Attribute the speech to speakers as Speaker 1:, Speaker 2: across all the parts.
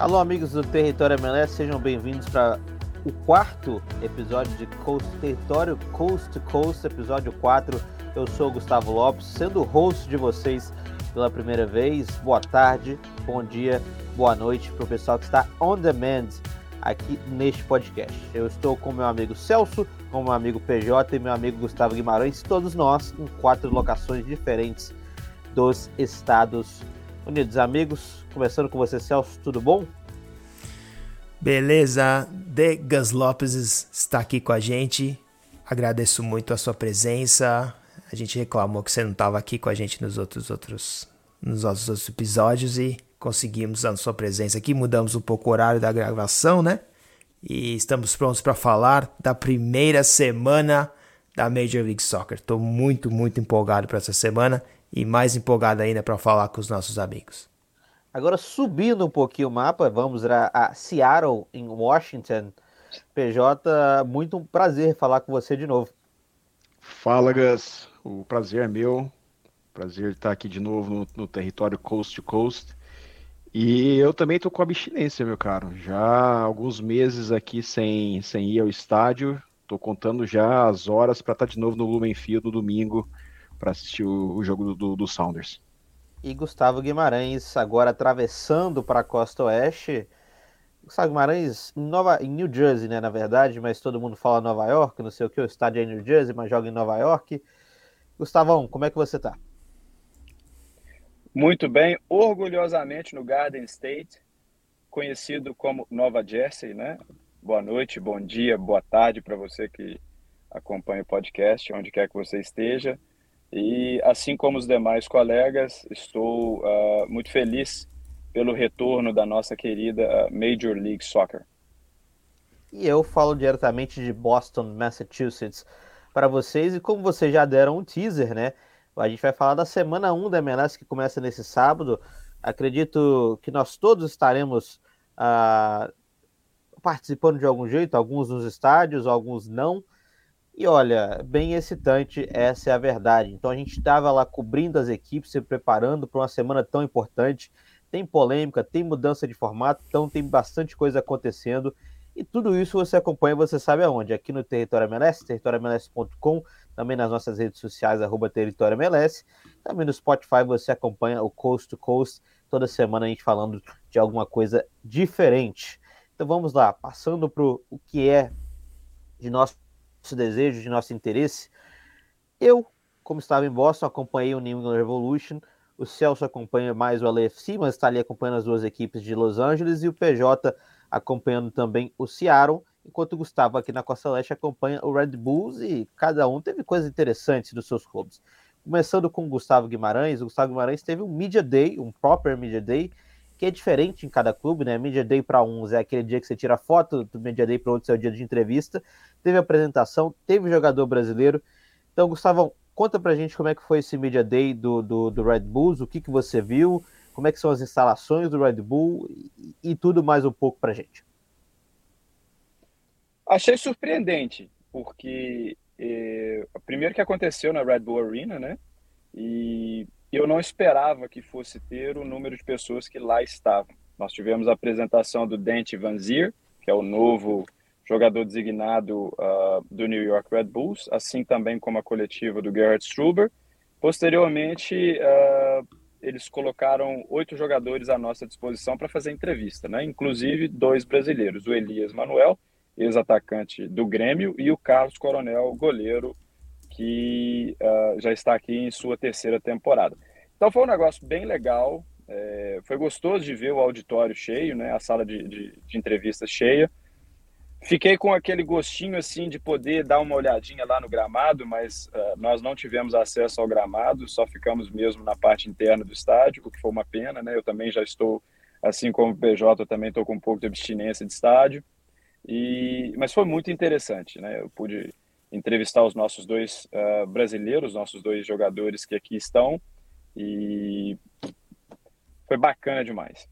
Speaker 1: Alô, amigos do Território MLS, sejam bem-vindos para o quarto episódio de Coast Território Coast to Coast, episódio 4. Eu sou o Gustavo Lopes, sendo o host de vocês pela primeira vez. Boa tarde, bom dia, boa noite para o pessoal que está on demand aqui neste podcast. Eu estou com meu amigo Celso, com meu amigo PJ e meu amigo Gustavo Guimarães, todos nós em quatro locações diferentes dos Estados Unidos. Amigos, começando com você, Celso, tudo bom?
Speaker 2: Beleza, Degas Lopes está aqui com a gente. Agradeço muito a sua presença. A gente reclamou que você não estava aqui com a gente nos outros outros nos nossos outros episódios e conseguimos a sua presença aqui. Mudamos um pouco o horário da gravação, né? E estamos prontos para falar da primeira semana da Major League Soccer. Estou muito, muito empolgado para essa semana e mais empolgado ainda para falar com os nossos amigos.
Speaker 1: Agora, subindo um pouquinho o mapa, vamos a, a Seattle, em Washington. PJ, muito um prazer falar com você de novo.
Speaker 3: Fala, Gus. O prazer é meu. Prazer estar aqui de novo no, no território Coast to Coast. E eu também estou com abstinência, meu caro. Já há alguns meses aqui sem, sem ir ao estádio. Estou contando já as horas para estar de novo no Lumen Field no domingo para assistir o, o jogo do, do, do Sounders
Speaker 1: e Gustavo Guimarães agora atravessando para a costa oeste. Gustavo Guimarães em, Nova, em New Jersey, né, na verdade, mas todo mundo fala Nova York, não sei o que, o estádio é em New Jersey, mas joga em Nova York. Gustavão, como é que você está?
Speaker 4: Muito bem, orgulhosamente no Garden State, conhecido como Nova Jersey, né? Boa noite, bom dia, boa tarde para você que acompanha o podcast, onde quer que você esteja. E assim como os demais colegas, estou uh, muito feliz pelo retorno da nossa querida uh, Major League Soccer.
Speaker 1: E eu falo diretamente de Boston, Massachusetts, para vocês. E como vocês já deram um teaser, né? A gente vai falar da semana 1 da MLS que começa nesse sábado. Acredito que nós todos estaremos uh, participando de algum jeito, alguns nos estádios, alguns não. E olha, bem excitante, essa é a verdade. Então a gente estava lá cobrindo as equipes, se preparando para uma semana tão importante. Tem polêmica, tem mudança de formato, então tem bastante coisa acontecendo. E tudo isso você acompanha, você sabe aonde? Aqui no Território MLS, territoriomls.com, também nas nossas redes sociais, arroba Território MLS. Também no Spotify você acompanha o Coast to Coast, toda semana a gente falando de alguma coisa diferente. Então vamos lá, passando para o que é de nosso nosso desejo, de nosso interesse. Eu, como estava em Boston, acompanhei o New England Revolution. O Celso acompanha mais o LAFC, mas está ali acompanhando as duas equipes de Los Angeles. E o PJ acompanhando também o Seattle. Enquanto o Gustavo aqui na Costa Leste acompanha o Red Bulls. E cada um teve coisas interessantes dos seus clubes. Começando com o Gustavo Guimarães. O Gustavo Guimarães teve um Media Day, um proper Media Day, que é diferente em cada clube, né? Media Day para uns é aquele dia que você tira foto, do Media Day para outros é o dia de entrevista. Teve apresentação, teve jogador brasileiro. Então, Gustavo, conta pra gente como é que foi esse Media Day do, do, do Red Bulls, o que, que você viu, como é que são as instalações do Red Bull e, e tudo mais um pouco pra gente.
Speaker 4: Achei surpreendente, porque eh, primeiro que aconteceu na Red Bull Arena, né? E eu não esperava que fosse ter o número de pessoas que lá estavam. Nós tivemos a apresentação do Dante Van Zier, que é o novo jogador designado uh, do New York Red Bulls, assim também como a coletiva do Gerhard Struber. Posteriormente, uh, eles colocaram oito jogadores à nossa disposição para fazer entrevista, né? inclusive dois brasileiros, o Elias Manuel, ex-atacante do Grêmio, e o Carlos Coronel, goleiro que uh, já está aqui em sua terceira temporada. Então foi um negócio bem legal, é, foi gostoso de ver o auditório cheio, né, a sala de, de, de entrevistas cheia. Fiquei com aquele gostinho assim de poder dar uma olhadinha lá no gramado, mas uh, nós não tivemos acesso ao gramado, só ficamos mesmo na parte interna do estádio, o que foi uma pena, né? Eu também já estou, assim como o PJ, também estou com um pouco de abstinência de estádio. E, mas foi muito interessante, né? Eu pude entrevistar os nossos dois uh, brasileiros, nossos dois jogadores que aqui estão, e foi bacana demais.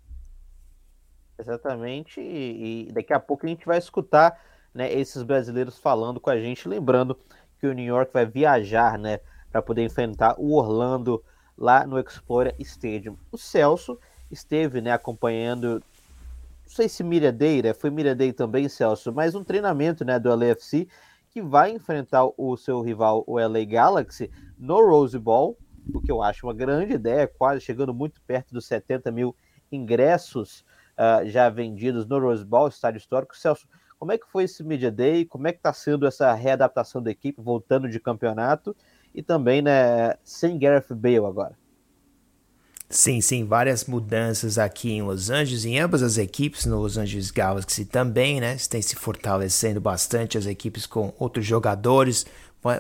Speaker 1: Exatamente, e, daqui a pouco a gente vai escutar né, esses brasileiros falando com a gente, lembrando que o New York vai viajar né, para poder enfrentar o Orlando lá no Explorer Stadium. O Celso esteve né, acompanhando sei se Day, né? Foi Day também, Celso, mas um treinamento né, do LAFC que vai enfrentar o seu rival, o LA Galaxy, no Rose Bowl, o que eu acho uma grande ideia, quase chegando muito perto dos 70 mil ingressos uh, já vendidos no Rose Bowl, estádio histórico. Celso, como é que foi esse Media Day? Como é que está sendo essa readaptação da equipe, voltando de campeonato? E também, né, sem Gareth Bale agora.
Speaker 2: Sim, sim, várias mudanças aqui em Los Angeles, em ambas as equipes, no Los Angeles Galaxy também, né? Tem se fortalecendo bastante as equipes com outros jogadores.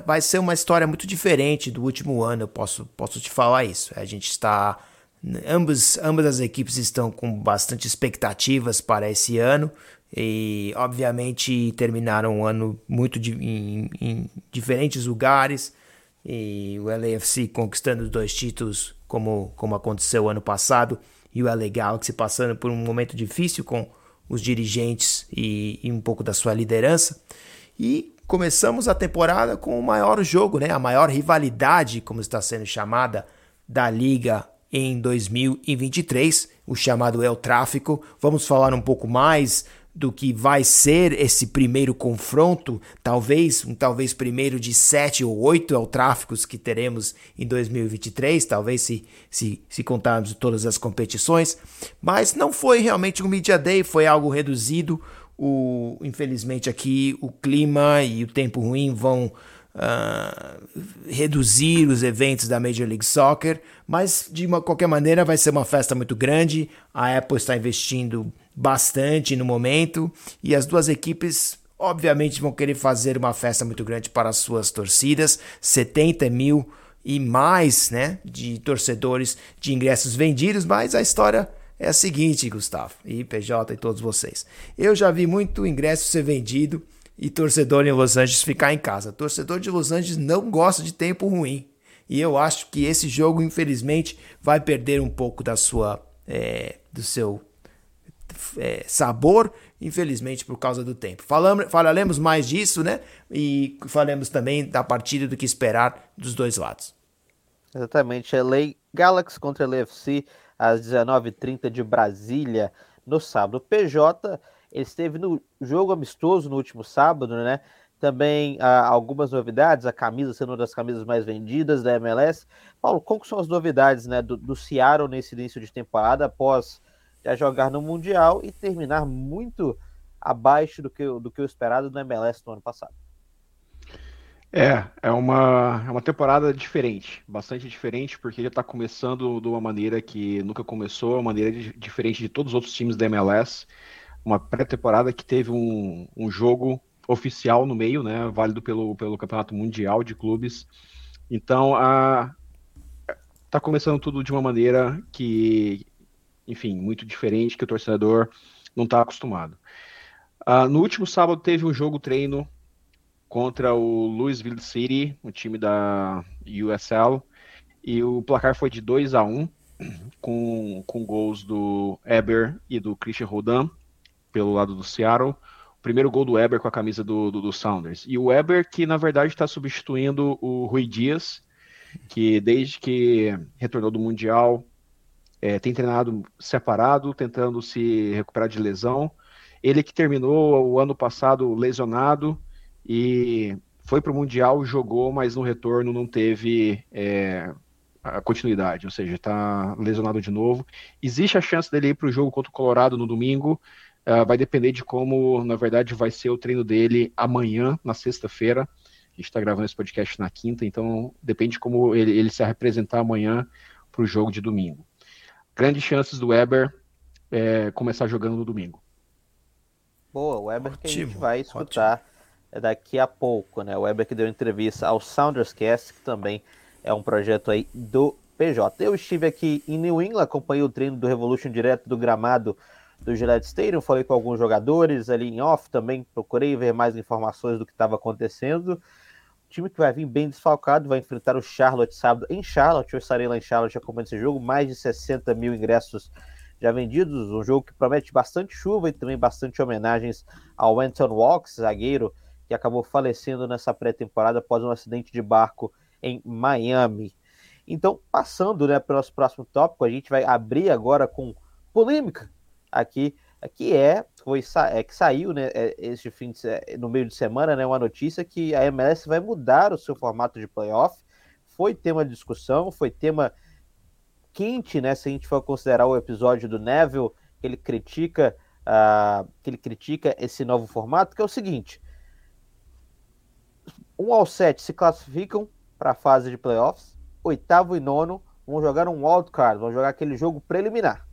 Speaker 2: Vai ser uma história muito diferente do último ano, eu posso, posso te falar isso. A gente está. Ambas, ambas as equipes estão com bastante expectativas para esse ano e, obviamente, terminaram um ano muito em, em diferentes lugares. E o LAFC conquistando dois títulos como, como aconteceu ano passado, e o LA Galaxy passando por um momento difícil com os dirigentes e, e um pouco da sua liderança. E começamos a temporada com o maior jogo, né? a maior rivalidade, como está sendo chamada, da liga em 2023, o chamado El Tráfico. Vamos falar um pouco mais do que vai ser esse primeiro confronto, talvez um talvez primeiro de sete ou oito eutráficos que teremos em 2023, talvez se, se, se contarmos todas as competições, mas não foi realmente um Media Day, foi algo reduzido, o, infelizmente aqui o clima e o tempo ruim vão Uh, reduzir os eventos da Major League Soccer, mas de uma, qualquer maneira vai ser uma festa muito grande. A Apple está investindo bastante no momento e as duas equipes obviamente vão querer fazer uma festa muito grande para as suas torcidas, 70 mil e mais, né, de torcedores de ingressos vendidos, mas a história é a seguinte, Gustavo, e PJ e todos vocês. Eu já vi muito ingresso ser vendido e torcedor em Los Angeles ficar em casa. Torcedor de Los Angeles não gosta de tempo ruim. E eu acho que esse jogo, infelizmente, vai perder um pouco da sua, é, do seu é, sabor, infelizmente por causa do tempo. Falamos, falaremos mais disso, né? E falamos também da partida do que esperar dos dois lados.
Speaker 1: Exatamente, LA Galaxy contra LFC às 19h30 de Brasília no sábado. PJ ele esteve no jogo amistoso no último sábado, né? Também ah, algumas novidades, a camisa sendo uma das camisas mais vendidas da MLS. Paulo, quais são as novidades né, do, do Seattle nesse início de temporada após a jogar no Mundial e terminar muito abaixo do que, do que o esperado no MLS no ano passado.
Speaker 3: É, é uma, é uma temporada diferente, bastante diferente, porque já está começando de uma maneira que nunca começou, uma maneira de, diferente de todos os outros times da MLS. Uma pré-temporada que teve um, um jogo oficial no meio, né, válido pelo, pelo Campeonato Mundial de Clubes. Então, a, tá começando tudo de uma maneira que enfim, muito diferente que o torcedor não está acostumado. Uh, no último sábado teve um jogo treino contra o Louisville City, o time da USL, e o placar foi de 2 a 1 com, com gols do Eber e do Christian Rodin pelo lado do Seattle. O primeiro gol do Eber com a camisa do, do, do Sounders. E o Eber que na verdade está substituindo o Rui Dias, que desde que retornou do Mundial é, tem treinado separado, tentando se recuperar de lesão. Ele que terminou o ano passado lesionado e foi para o Mundial, jogou, mas no retorno não teve é, a continuidade, ou seja, está lesionado de novo. Existe a chance dele ir para o jogo contra o Colorado no domingo, uh, vai depender de como, na verdade, vai ser o treino dele amanhã, na sexta-feira. A gente está gravando esse podcast na quinta, então depende de como ele, ele se representar amanhã para o jogo de domingo grandes chances do Weber é, começar jogando no domingo.
Speaker 1: Boa, o Weber ótimo, que a gente vai escutar ótimo. daqui a pouco, né? O Weber que deu entrevista ao Sounders Cast, que também é um projeto aí do PJ. Eu estive aqui em New England, acompanhei o treino do Revolution direto do gramado do Gillette Stadium, falei com alguns jogadores ali em off também, procurei ver mais informações do que estava acontecendo time que vai vir bem desfalcado, vai enfrentar o Charlotte sábado em Charlotte. Eu estarei lá em Charlotte acompanhando esse jogo. Mais de 60 mil ingressos já vendidos. Um jogo que promete bastante chuva e também bastante homenagens ao Anton Walks, zagueiro que acabou falecendo nessa pré-temporada após um acidente de barco em Miami. Então, passando né, para o nosso próximo tópico, a gente vai abrir agora com polêmica aqui que é, foi, é que saiu né, é, este fim de, no meio de semana né, uma notícia que a MLS vai mudar o seu formato de playoff. Foi tema de discussão, foi tema quente, né? Se a gente for considerar o episódio do Neville, que ele critica, uh, que ele critica esse novo formato, que é o seguinte: um ao sete se classificam para a fase de playoffs, oitavo e nono vão jogar um wildcard, vão jogar aquele jogo preliminar.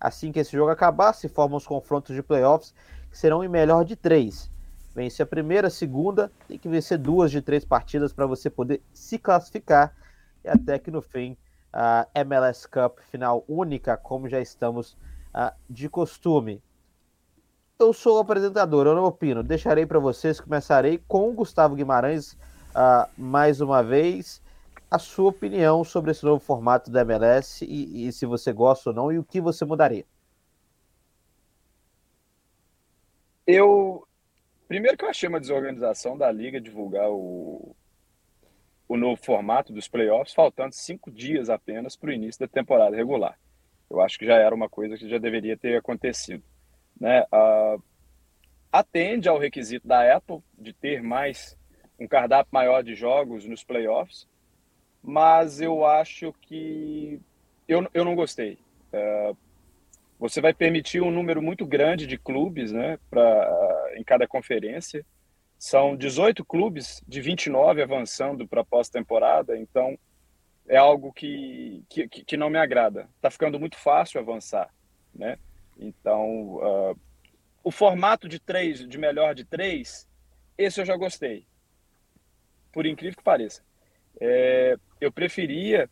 Speaker 1: Assim que esse jogo acabar, se formam os confrontos de playoffs, que serão em melhor de três. Vence a primeira, a segunda, tem que vencer duas de três partidas para você poder se classificar. E até que no fim, a MLS Cup final única, como já estamos uh, de costume. Eu sou o apresentador, eu não opino. Deixarei para vocês, começarei com o Gustavo Guimarães, uh, mais uma vez a sua opinião sobre esse novo formato da MLS e, e, se você gosta ou não e o que você mudaria.
Speaker 4: Eu primeiro que eu achei uma desorganização da liga divulgar o, o novo formato dos playoffs, faltando cinco dias apenas para o início da temporada regular. Eu acho que já era uma coisa que já deveria ter acontecido. Né? Uh, atende ao requisito da Apple de ter mais um cardápio maior de jogos nos playoffs, mas eu acho que eu, eu não gostei. É, você vai permitir um número muito grande de clubes né, pra, em cada conferência. São 18 clubes de 29 avançando para a pós-temporada, então é algo que, que, que, não me agrada. Está ficando muito fácil avançar. Né? Então, uh, o formato de três, de melhor de três, esse eu já gostei. Por incrível que pareça. É, eu preferia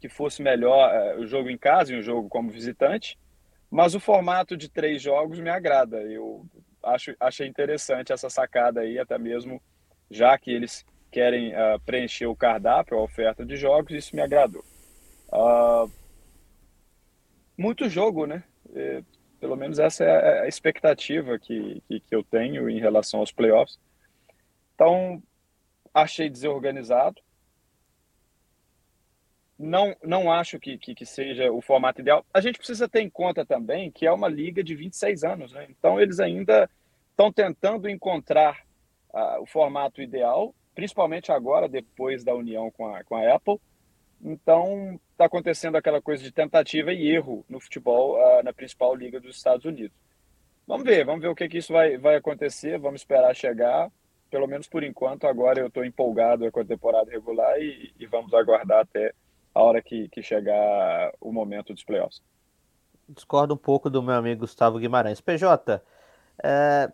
Speaker 4: que fosse melhor é, o jogo em casa e um jogo como visitante, mas o formato de três jogos me agrada. Eu acho, achei interessante essa sacada aí, até mesmo já que eles querem uh, preencher o cardápio, a oferta de jogos, isso me agradou. Uh, muito jogo, né? É, pelo menos essa é a expectativa que, que, que eu tenho em relação aos playoffs. Então, achei desorganizado, não, não acho que, que, que, seja o formato ideal. A gente precisa ter em conta também que é uma liga de 26 anos, né? Então eles ainda estão tentando encontrar uh, o formato ideal, principalmente agora, depois da união com a, com a Apple. Então está acontecendo aquela coisa de tentativa e erro no futebol uh, na principal liga dos Estados Unidos. Vamos ver, vamos ver o que, que isso vai, vai acontecer, vamos esperar chegar. Pelo menos por enquanto, agora eu estou empolgado com a temporada regular e, e vamos aguardar até a hora que, que chegar o momento dos playoffs.
Speaker 1: Discordo um pouco do meu amigo Gustavo Guimarães. PJ, é,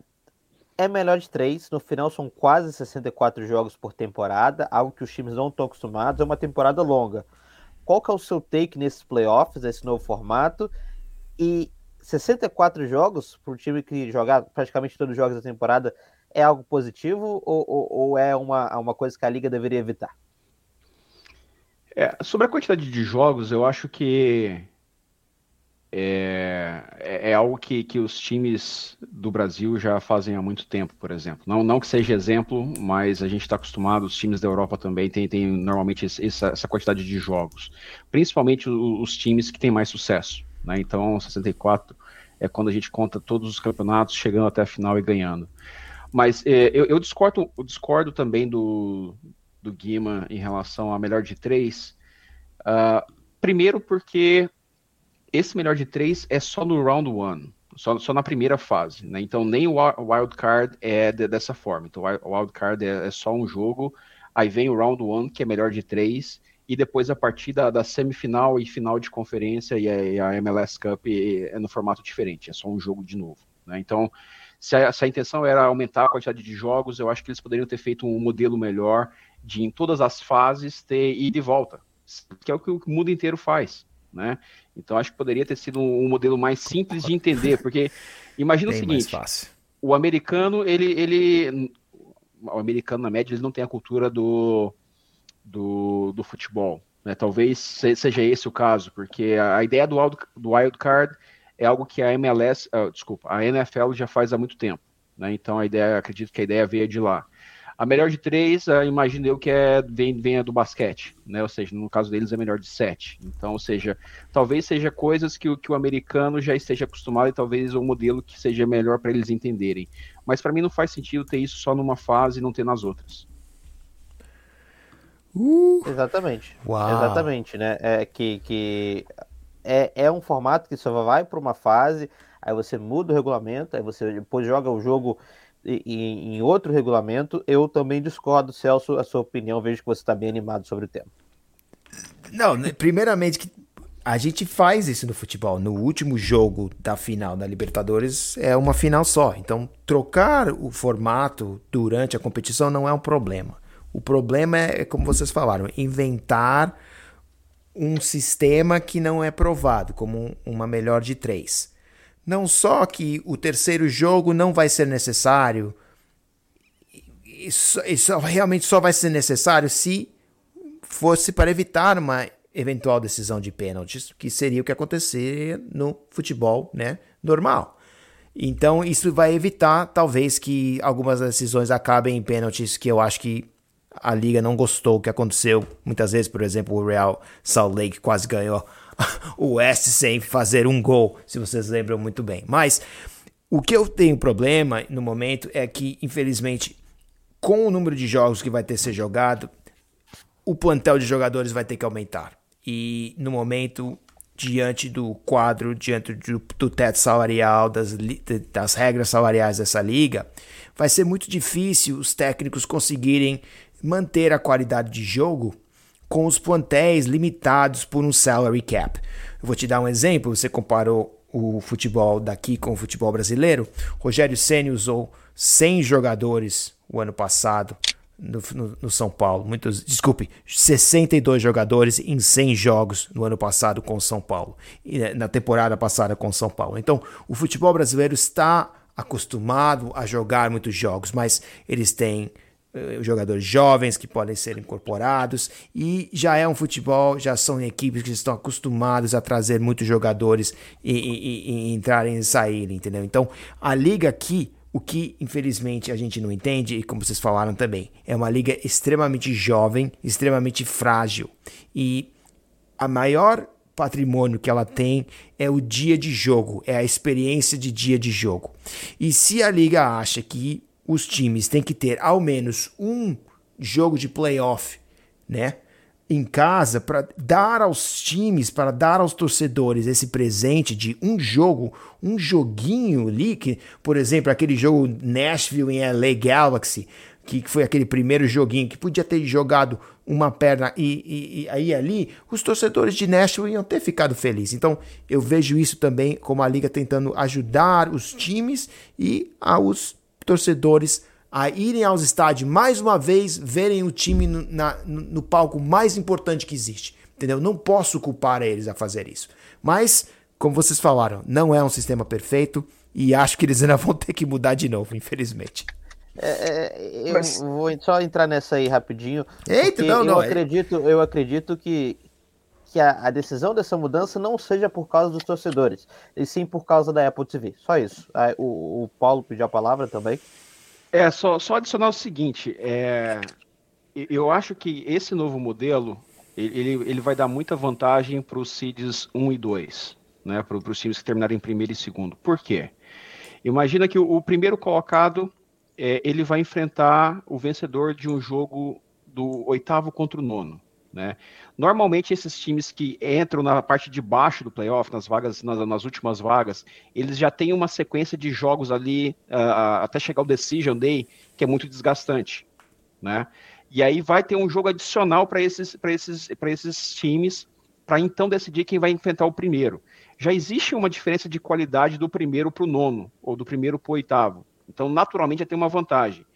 Speaker 1: é melhor de três. No final são quase 64 jogos por temporada, algo que os times não estão acostumados. É uma temporada longa. Qual que é o seu take nesses playoffs, esse novo formato? E 64 jogos para um time que jogar praticamente todos os jogos da temporada é algo positivo ou, ou, ou é uma, uma coisa que a liga deveria evitar?
Speaker 3: É, sobre a quantidade de jogos, eu acho que é, é, é, algo que, que os times do Brasil já fazem há muito tempo, por exemplo. Não, não que seja exemplo, mas a gente está acostumado, os times da Europa também têm, normalmente essa, essa quantidade de jogos. Principalmente os, os times que têm mais sucesso. Né? Então, 64 é quando a gente conta todos os campeonatos chegando até a final e ganhando. Mas é, eu, eu, discordo, eu discordo também do, do Guima em relação a melhor de três. Uh, primeiro porque esse melhor de três é só no round one, só, só na primeira fase, né? Então nem o wild card é de, dessa forma. Então o wild card é, é, só um jogo, aí vem o round one que é melhor de três e depois a partir da, semifinal e final de conferência e a, e a MLS Cup é, é, no formato diferente, é só um jogo de novo. Né? Então se a, se a intenção era aumentar a quantidade de jogos, eu acho que eles poderiam ter feito um modelo melhor de em todas as fases ter ida e volta, que é o que o mundo inteiro faz, né? Então acho que poderia ter sido um modelo mais simples de entender, porque imagina Bem o seguinte, o americano, ele, ele, o americano na média, ele não tem a cultura do, do, do futebol, né? Talvez seja esse o caso, porque a ideia do wild, do wild card é algo que a MLS, uh, desculpa, a NFL já faz há muito tempo, né? Então a ideia, acredito que a ideia veio de lá. A melhor de três, uh, imagino eu que é, vem, venha do basquete, né? Ou seja, no caso deles é melhor de sete. Então, ou seja, talvez seja coisas que, que o americano já esteja acostumado e talvez o um modelo que seja melhor para eles entenderem. Mas para mim não faz sentido ter isso só numa fase e não ter nas outras.
Speaker 1: Uh, exatamente. Uau. Exatamente, né? É que, que é, é um formato que só vai para uma fase, aí você muda o regulamento, aí você depois joga o jogo em, outro regulamento. Eu também discordo, Celso, a sua opinião. Vejo que você está bem animado sobre o tema.
Speaker 2: Não, né, primeiramente que a gente faz isso no futebol. No último jogo da final da Libertadores é uma final só. Então, trocar o formato durante a competição não é um problema. O problema é, como vocês falaram, inventar um sistema que não é provado, como uma melhor de três. Não só que o terceiro jogo não vai ser necessário, isso, isso realmente só vai ser necessário se fosse para evitar uma eventual decisão de pênaltis, que seria o que acontecer no futebol né, normal. Então, isso vai evitar, talvez, que algumas decisões acabem em pênaltis que eu acho que a liga não gostou que aconteceu. Muitas vezes, por exemplo, o Real Salt Lake quase ganhou o West sem fazer um gol, se vocês lembram muito bem. Mas o que eu tenho problema no momento é que, infelizmente, com o número de jogos que vai ter ser jogado, o plantel de jogadores vai ter que aumentar. E no momento, diante do quadro, diante do, do teto salarial, das, das regras salariais dessa liga, vai ser muito difícil os técnicos conseguirem manter a qualidade de jogo com os plantéis limitados por um salary cap. Eu vou te dar um exemplo, você comparou o futebol daqui com o futebol brasileiro. Rogério Ceni usou 100 jogadores o ano passado no, no, no, São Paulo. Muitos, desculpe, 62 jogadores em 100 jogos no ano passado com o São Paulo, né, na temporada passada com o São Paulo. Então, o futebol brasileiro está acostumado a jogar muitos jogos, mas eles têm jogadores jovens que podem ser incorporados e já é um futebol, já são equipes que estão acostumados a trazer muitos jogadores e, e, e entrarem e saírem, entendeu? Então a liga aqui, o que infelizmente a gente não entende, e como vocês falaram também, é uma liga extremamente jovem, extremamente frágil e a maior patrimônio que ela tem é o dia de jogo, é a experiência de dia de jogo. E se a liga acha que os times têm que ter ao menos um jogo de playoff, né? Em casa, para dar aos times, para dar aos torcedores esse presente de um jogo, um joguinho ali, que, por exemplo, aquele jogo Nashville em LA Galaxy, que foi aquele primeiro joguinho que podia ter jogado uma perna e, e, e, aí ali, os torcedores de Nashville iam ter ficado felizes. Então eu vejo isso também como a liga tentando ajudar os times e aos torcedores a irem aos estádios mais uma vez, verem o time no, na, no palco mais importante que existe. Entendeu? Não posso culpar eles a fazer isso. Mas, como vocês falaram, não é um sistema perfeito e acho que eles ainda vão ter que mudar de novo, infelizmente.
Speaker 1: É, é eu Mas... vou só entrar nessa aí rapidinho.
Speaker 2: Eita, não, não.
Speaker 1: Eu é- acredito, eu acredito que, que a, a, decisão dessa mudança não seja por causa dos torcedores, e sim por causa da Apple TV. Só isso. O, o Paulo pediu a palavra também.
Speaker 3: É, só, só adicionar o seguinte: é, eu acho que esse novo modelo ele, ele vai dar muita vantagem para os seeds 1 e 2, né, para os times que terminarem em primeiro e segundo. Por quê? Imagina que o, o primeiro colocado é, ele vai enfrentar o vencedor de um jogo do oitavo contra o nono. Né? Normalmente esses times que entram na parte de baixo do playoff, nas vagas, nas, nas últimas vagas, eles já têm uma sequência de jogos ali uh, até chegar o decision day que é muito desgastante, né? E aí vai ter um jogo adicional para esses, esses, esses times para então decidir quem vai enfrentar o primeiro. Já existe uma diferença de qualidade do primeiro para o nono ou do primeiro para o oitavo. Então, naturalmente, já tem uma vantagem.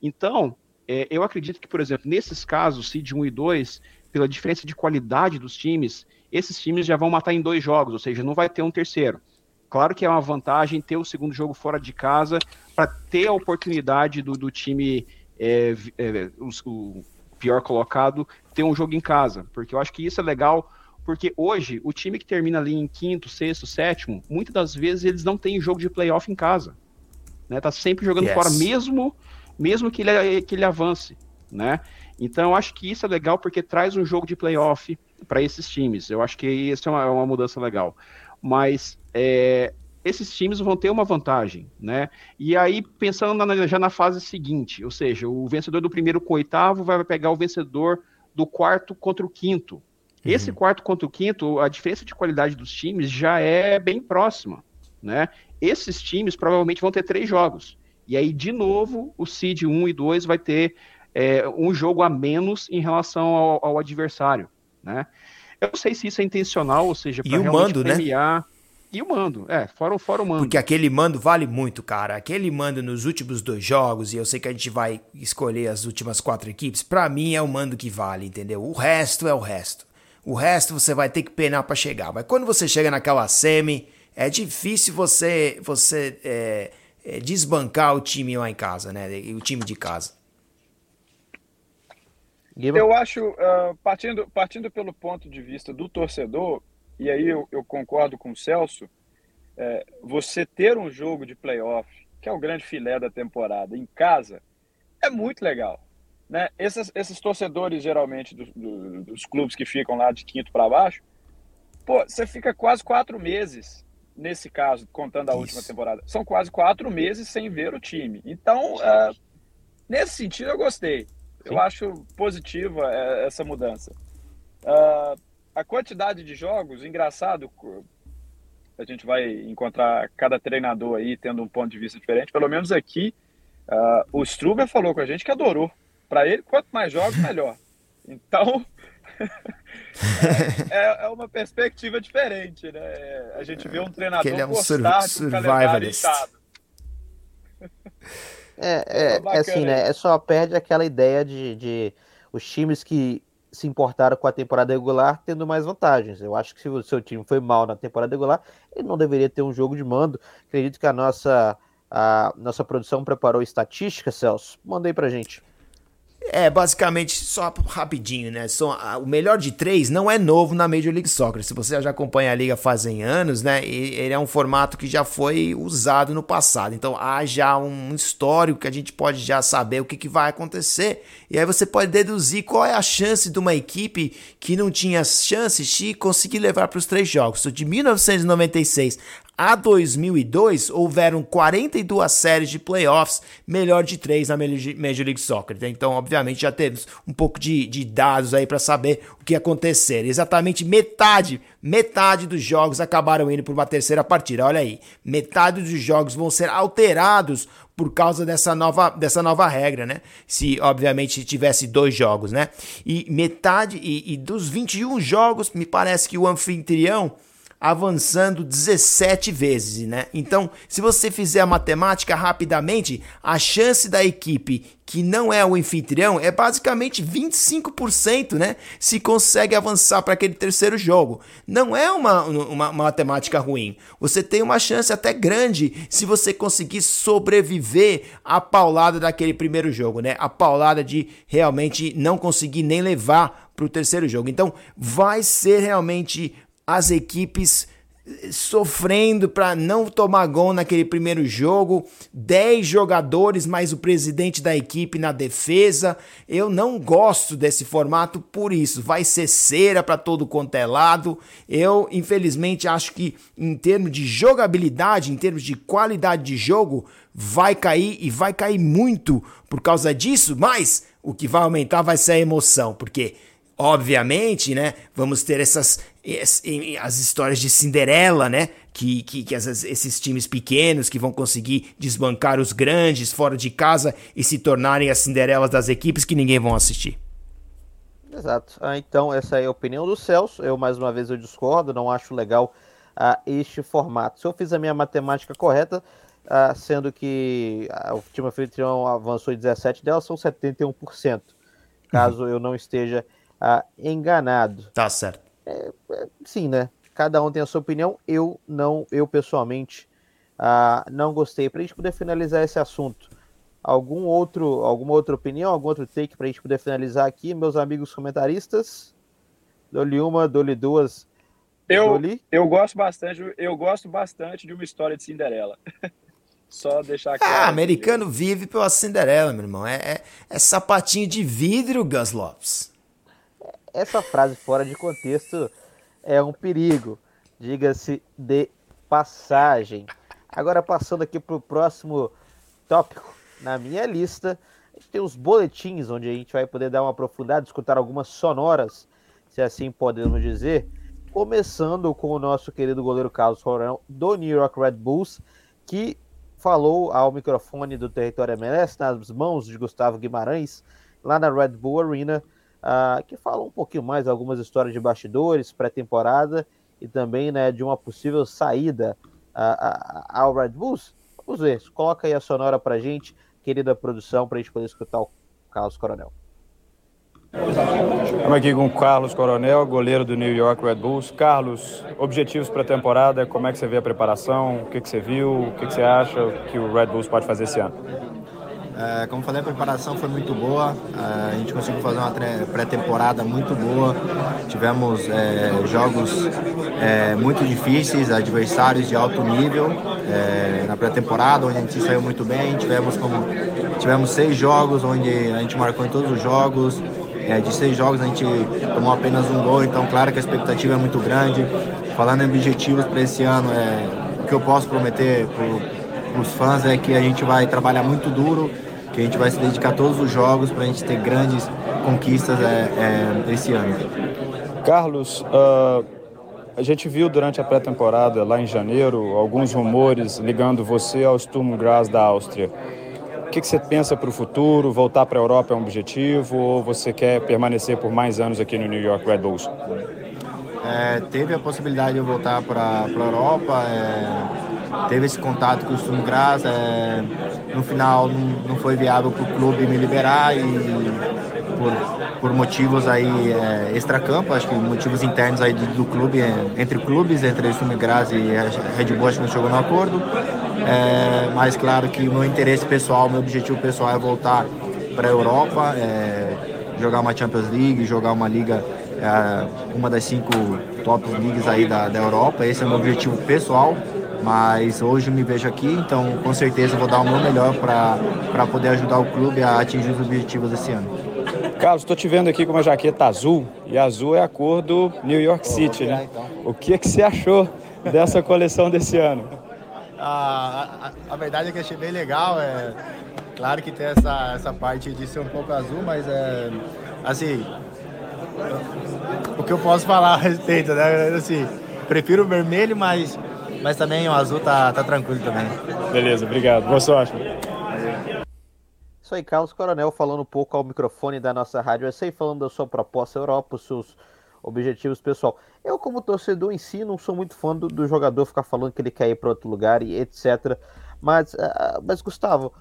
Speaker 3: Então, é, eu acredito que, por exemplo, nesses casos, seed 1 e 2, pela diferença de qualidade dos times, esses times já vão matar em dois jogos, ou seja, não vai ter um terceiro. Claro que é uma vantagem ter o segundo jogo fora de casa para ter a oportunidade do, do time, é, é, o, pior colocado, ter um jogo em casa, porque eu acho que isso é legal, porque hoje o time que termina ali em quinto, sexto, sétimo, muitas das vezes eles não têm jogo de playoff em casa. Né? Tá sempre jogando yes. fora, mesmo mesmo que ele, que ele avance, né? Então, eu acho que isso é legal porque traz um jogo de playoff para esses times. Eu acho que isso é uma, é uma mudança legal. Mas é, esses times vão ter uma vantagem, né? E aí, pensando na, já na fase seguinte, ou seja, o vencedor do primeiro com o oitavo vai pegar o vencedor do quarto contra o quinto. Uhum. Esse quarto contra o quinto, a diferença de qualidade dos times já é bem próxima, né? Esses times provavelmente vão ter três jogos. E aí, de novo, o seed 1 e 2 vai ter é, um jogo a menos em relação ao, ao, adversário, né? Eu não sei se isso é intencional, ou seja,
Speaker 2: para realmente mando,
Speaker 3: né? premiar... Né? E o mando, é, fora, fora o mando.
Speaker 2: Porque aquele mando vale muito, cara. Aquele mando nos últimos dois jogos, e eu sei que a gente vai escolher as últimas quatro equipes, para mim é o mando que vale, entendeu? O resto é o resto. O resto você vai ter que penar para chegar. Mas quando você chega naquela semi, é difícil você você é, é, desbancar o time lá em casa, né? O time de casa.
Speaker 4: Eu acho, uh, partindo, partindo pelo ponto de vista do torcedor, e aí eu, eu concordo com o Celso, é, você ter um jogo de playoff, que é o grande filé da temporada, em casa, é muito legal. Né? Esses, esses torcedores, geralmente, do, do, dos clubes que ficam lá de quinto para baixo, pô, você fica quase quatro meses, nesse caso, contando a Isso. última temporada. São quase quatro meses sem ver o time. Então, é, nesse sentido, eu gostei. Eu acho positiva é, essa mudança. Uh, a quantidade de jogos, engraçado, a gente vai encontrar cada treinador aí tendo um ponto de vista diferente. Pelo menos aqui, uh, o Struber falou com a gente que adorou. Para ele, quanto mais jogos, melhor. Então, é, é, uma perspectiva diferente, né? A gente vê um treinador
Speaker 2: ele é um survivalist.
Speaker 1: É, é, é assim, né? É só perde aquela ideia de, de os times que se importaram com a temporada regular tendo mais vantagens. Eu acho que se o seu time foi mal na temporada regular, ele não deveria ter um jogo de mando. Acredito que a nossa, a nossa produção preparou estatística, Celso. Mandei pra gente.
Speaker 2: É, basicamente, só rapidinho, né? Só, o melhor de três não é novo na Major League Soccer. Se você já acompanha a liga fazem anos, né? Ele é um formato que já foi usado no passado. Então há já um histórico que a gente pode já saber o que, que vai acontecer. E aí você pode deduzir qual é a chance de uma equipe que não tinha chances de conseguir levar para os três jogos. De 1996 a 2002, houveram 42 séries de playoffs, melhor de três na Major League Soccer. Então, obviamente, já temos um pouco de, de dados aí para saber o que acontecer. Exatamente metade, metade dos jogos acabaram indo por uma terceira partida. Olha aí, metade dos jogos vão ser alterados por causa dessa nova, dessa nova regra, né? Se, obviamente, tivesse dois jogos, né? E metade, e, e dos 21 jogos, me parece que o anfitrião avançando 17 vezes, né? Então, se você fizer a matemática rapidamente, a chance da equipe que não é o anfitrião é basicamente 25%, né? Se consegue avançar para aquele terceiro jogo. Não é uma, uma, uma, matemática ruim. Você tem uma chance até grande se você conseguir sobreviver à paulada daquele primeiro jogo, né? A paulada de realmente não conseguir nem levar para o terceiro jogo. Então, vai ser realmente as equipes eh, sofrendo para não tomar gol naquele primeiro jogo, 10 jogadores mais o presidente da equipe na defesa. Eu não gosto desse formato por isso. Vai ser cera para todo quanto é lado. Eu, infelizmente, acho que em termos de jogabilidade, em termos de qualidade de jogo, vai cair e vai cair muito por causa disso, mas o que vai aumentar vai ser a emoção, porque Obviamente, né? Vamos ter essas as histórias de Cinderela, né? Que, que, que esses times pequenos que vão conseguir desbancar os grandes fora de casa e se tornarem as Cinderelas das equipes que ninguém vão assistir.
Speaker 1: Exato. Ah, então, essa é a opinião do Celso. Eu, mais uma vez, eu discordo, não acho legal ah, este formato. Se eu fiz a minha matemática correta, ah, sendo que ah, o time anfitrião avançou em 17 delas, são 71%. Caso eu não esteja ah, enganado.
Speaker 2: Tá certo.
Speaker 1: É, é, sim, né? Cada um tem a sua opinião. Eu não, eu pessoalmente ah, não gostei. Para a gente poder finalizar esse assunto, algum outro, alguma outra opinião, algum outro take para a gente poder finalizar aqui, meus amigos comentaristas? Dou-lhe uma, dou-lhe duas.
Speaker 4: Eu, eu gosto bastante, eu gosto bastante de uma história de Cinderela. Só deixar
Speaker 2: claro. Ah, americano vive pela Cinderela, meu irmão. É, é, é sapatinho de vidro, Gus Lopes.
Speaker 1: Essa frase fora de contexto é um perigo. Diga-se de passagem. Agora, passando aqui para o próximo tópico na minha lista, a gente tem os boletins, onde a gente vai poder dar uma aprofundada, escutar algumas sonoras, se assim podemos dizer. Começando com o nosso querido goleiro Carlos Coronel do New York Red Bulls, que falou ao microfone do território MLS, nas mãos de Gustavo Guimarães, lá na Red Bull Arena, uh, que falou um pouquinho mais algumas histórias de bastidores, pré-temporada e também né, de uma possível saída uh, ao Red Bulls. Vamos ver, coloca aí a sonora pra gente, querida produção, para a gente poder escutar o Carlos Coronel.
Speaker 5: Estamos aqui com o Carlos Coronel, goleiro do New York Red Bulls. Carlos, objetivos para a temporada, como é que você vê a preparação? O que, que você viu? O que, que você acha que o Red Bulls pode fazer esse ano?
Speaker 6: É, como falei, a preparação foi muito boa. É, a gente conseguiu fazer uma pré-temporada muito boa. Tivemos é, jogos é, muito difíceis, adversários de alto nível é, na pré-temporada, onde a gente saiu muito bem. Tivemos, como, tivemos seis jogos, onde a gente marcou em todos os jogos. É, de seis jogos a gente tomou apenas um gol, então claro que a expectativa é muito grande. Falando em objetivos para esse ano, é, o que eu posso prometer para os fãs é que a gente vai trabalhar muito duro, que a gente vai se dedicar a todos os jogos para a gente ter grandes conquistas é, é, esse ano.
Speaker 5: Carlos, uh, a gente viu durante a pré-temporada lá em janeiro alguns rumores ligando você ao Sturm Graz da Áustria que, que você pensa para o futuro? Voltar para a Europa é um objetivo ou você quer permanecer por mais anos aqui no New York Red Bulls?
Speaker 6: É, teve a possibilidade de eu voltar para a Europa, é, teve esse contato com o Sturm Graz, é, no final não, foi viável para o clube me liberar e por, por motivos aí é, extracampo, acho que motivos internos aí do, do clube, é, entre clubes, entre o Sturm Graz e Red Bull, acho que não chegou no acordo. É, mas claro que o meu interesse pessoal, meu objetivo pessoal é voltar para a Europa, é, jogar uma Champions League, jogar uma liga, é, uma das cinco top leagues aí da, da Europa. Esse é o meu objetivo pessoal, mas hoje eu me vejo aqui, então com certeza vou dar o meu melhor para poder ajudar o clube a atingir os objetivos esse ano.
Speaker 5: Carlos, estou te vendo aqui com uma jaqueta azul, e azul é a cor do New York City, né? Então. O que, é que você achou dessa coleção desse ano?
Speaker 6: A, a, a, verdade é que achei bem legal. É, claro que tem essa, essa parte de ser um pouco azul, mas é assim. O que eu posso falar a respeito, né? Assim, prefiro o vermelho, mas, mas também o azul tá, tá tranquilo também.
Speaker 5: Beleza, obrigado. Boa sorte.
Speaker 1: Isso aí, Carlos Coronel falando um pouco ao microfone da nossa rádio. Eu sei falando da sua proposta Europa, os seus objetivos pessoal. Eu, como torcedor em si, não sou muito fã do, do jogador ficar falando que ele quer ir para outro lugar e etc. Mas, uh, mas, Gustavo,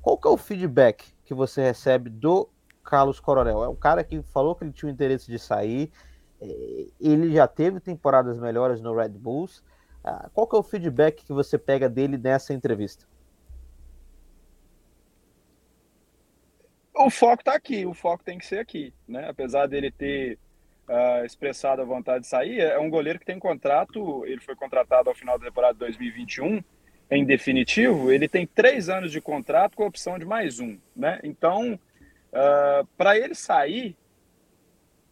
Speaker 1: qual que é o feedback que você recebe do Carlos Coronel? É um cara que falou que ele tinha o interesse de sair, eh, ele já teve temporadas melhores no Red Bulls. Uh, qual que é o feedback que você pega dele nessa entrevista?
Speaker 4: O foco está aqui, o foco tem que ser aqui, né? Apesar dele ter uh, expressado a vontade de sair. É um goleiro que tem contrato, ele foi contratado ao final da temporada de 2021, em definitivo, ele tem três anos de contrato com a opção de mais um. Né? Então, uh, ah, para ele sair,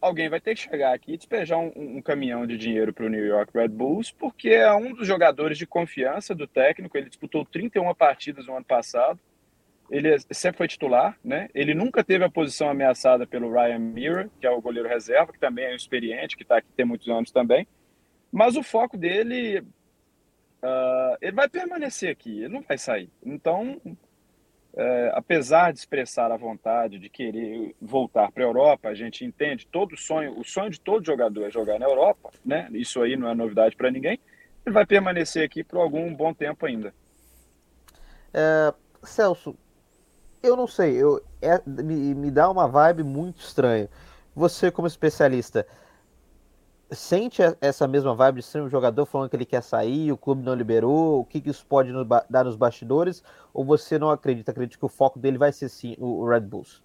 Speaker 4: alguém vai ter que chegar aqui e despejar um, um caminhão de dinheiro para o New York Red Bulls, porque é um dos jogadores de confiança do técnico. Ele disputou 31 partidas no ano passado ele sempre foi titular, né? Ele nunca teve a posição ameaçada pelo Ryan Mirror, que é o goleiro reserva, que também é um experiente, que está aqui tem muitos anos também. Mas o foco dele, uh, ele vai permanecer aqui, ele não vai sair. Então, uh, apesar de expressar a vontade de querer voltar para a Europa, a gente entende todo o sonho, o sonho de todo jogador é jogar na Europa, né? Isso aí não é novidade para ninguém. Ele vai permanecer aqui por algum bom tempo ainda.
Speaker 1: É, Celso, eu não sei, eu, é, me, me dá uma vibe muito estranha. Você, como especialista, sente essa mesma vibe de ser um jogador falando que ele quer sair, o clube não liberou, o que, que isso pode no, dar nos bastidores? Ou você não acredita? Acredita que o foco dele vai ser sim o, Red Bulls?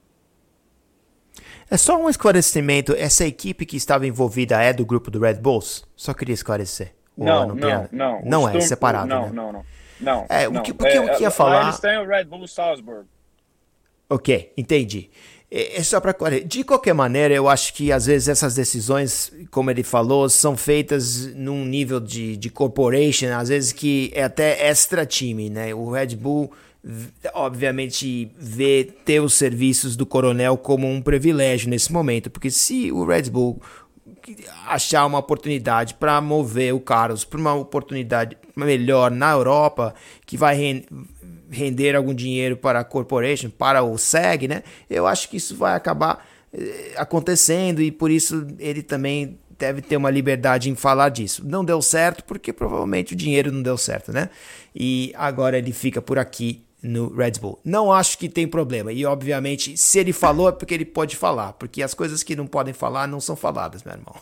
Speaker 2: É só um esclarecimento. Essa equipe que estava envolvida é do grupo do Red Bulls? Só queria esclarecer.
Speaker 4: Não, não, não, não.
Speaker 2: Não, é, separado.
Speaker 4: Não,
Speaker 2: né?
Speaker 4: não, não. Não.
Speaker 2: É,
Speaker 4: não.
Speaker 2: o que, o que eu
Speaker 4: É,
Speaker 2: ia
Speaker 4: lá
Speaker 2: falar.
Speaker 4: Eles têm o Red Bull Salzburg.
Speaker 2: Ok, entendi. É é só para De qualquer maneira, eu acho que às vezes essas decisões, como ele falou, são feitas num nível de, de corporation, às vezes que é até extra time, né? O Red Bull, obviamente, vê ter os serviços do coronel como um privilégio nesse momento, porque se o Red Bull achar uma oportunidade para mover o Carlos para uma oportunidade melhor na Europa, que vai render algum dinheiro para a corporation, para o SEG, né? Eu acho que isso vai acabar eh, acontecendo e por isso ele também deve ter uma liberdade em falar disso. Não deu certo porque provavelmente o dinheiro não deu certo, né? E agora ele fica por aqui no Red Bull. Não acho que tem problema. E obviamente, se ele falou é porque ele pode falar, porque as coisas que não podem falar não são faladas, meu irmão.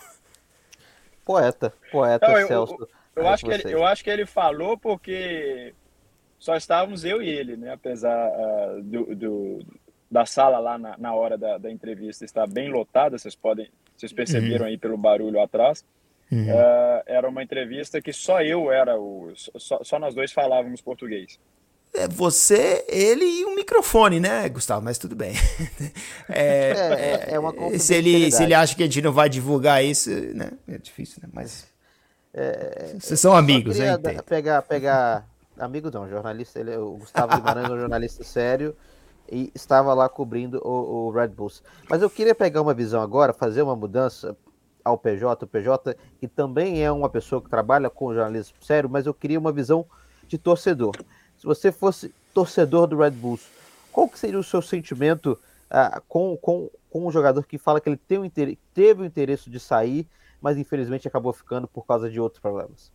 Speaker 1: Poeta, poeta
Speaker 4: Não, eu-
Speaker 1: Celso.
Speaker 4: Eu
Speaker 1: Aí
Speaker 4: acho, que ele, eu acho que ele falou porque só estávamos eu e ele, né? Apesar ah, do, do- da sala lá na, na hora da, da entrevista estar bem lotada, vocês podem, vocês perceberam aí pelo barulho atrás. Ah, era uma entrevista que só eu era o, só, só nós dois falávamos português.
Speaker 2: É você, ele e um microfone, né, Gustavo? Mas tudo bem. É,
Speaker 1: É, é, é uma
Speaker 2: se, ele, se ele acha que a gente não vai divulgar isso, né? É difícil, né? Mas. Vocês são amigos, né?
Speaker 1: pegar, pegar. Amigo não, jornalista. Ele, o Gustavo Guimarães é um jornalista sério e estava lá cobrindo o, o Red Bulls. Mas eu queria pegar uma visão agora, fazer uma mudança ao PJ. O PJ, que também é uma pessoa que trabalha com jornalismo sério, mas eu queria uma visão de torcedor. Se você fosse torcedor do Red Bulls, qual que seria o seu sentimento ah, com, com, com um jogador que fala que ele tem o teve o interesse de sair, mas infelizmente acabou ficando por causa de outros problemas?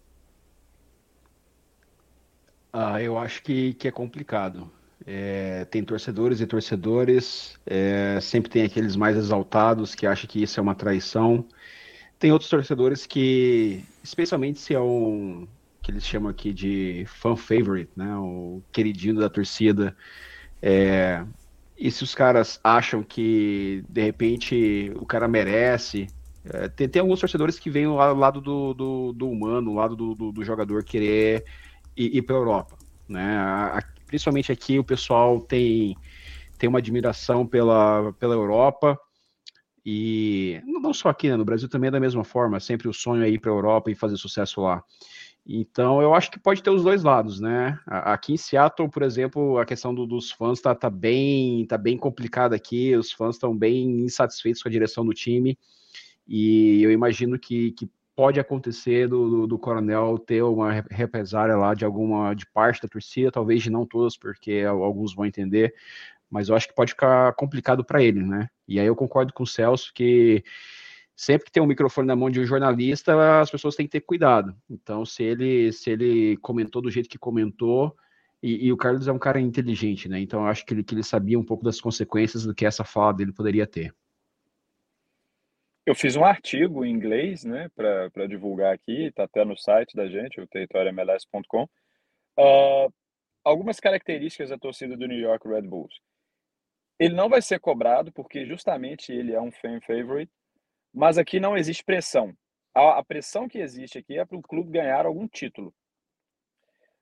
Speaker 3: Ah, eu acho que, que é complicado. É, tem torcedores e torcedores, é, sempre tem aqueles mais exaltados que acham que isso é uma traição. Tem outros torcedores que, especialmente se é um que eles chamam aqui de fan favorite, né, o queridinho da torcida, é, e se os caras acham que de repente o cara merece, é, tem, tem alguns torcedores que vêm do lado do, do, do humano, do lado do, do, do jogador querer ir, ir para a Europa, né? A- principalmente aqui o pessoal tem, tem uma admiração pela, pela Europa e não só aqui, né? No Brasil também é da mesma forma, sempre o sonho é ir para a Europa e fazer sucesso lá. Então eu acho que pode ter os dois lados, né? Aqui em Seattle, por exemplo, a questão do- dos fãs tá, tá bem tá bem complicada aqui, os fãs estão bem insatisfeitos com a direção do time. E eu imagino que, que pode acontecer do, do, do Coronel ter uma re- represária lá de alguma de parte da torcida, talvez de não todos, porque al- alguns vão entender, mas eu acho que pode ficar complicado para ele, né? E aí eu concordo com o Celso que sempre que tem um microfone na mão de um jornalista, as pessoas têm que ter cuidado. Então, se ele se ele comentou do jeito que comentou, e, e o Carlos é um cara inteligente, né? Então, eu acho que ele, que ele sabia um pouco das consequências do que essa fala dele poderia ter.
Speaker 4: Eu fiz um artigo em inglês, né, para divulgar aqui, está até no site da gente, o territoriomls.com. Ah, algumas características da torcida do New York Red Bulls. Ele não vai ser cobrado porque justamente ele é um fan favorite, mas aqui não existe pressão. A, a pressão que existe aqui é para o clube ganhar algum título,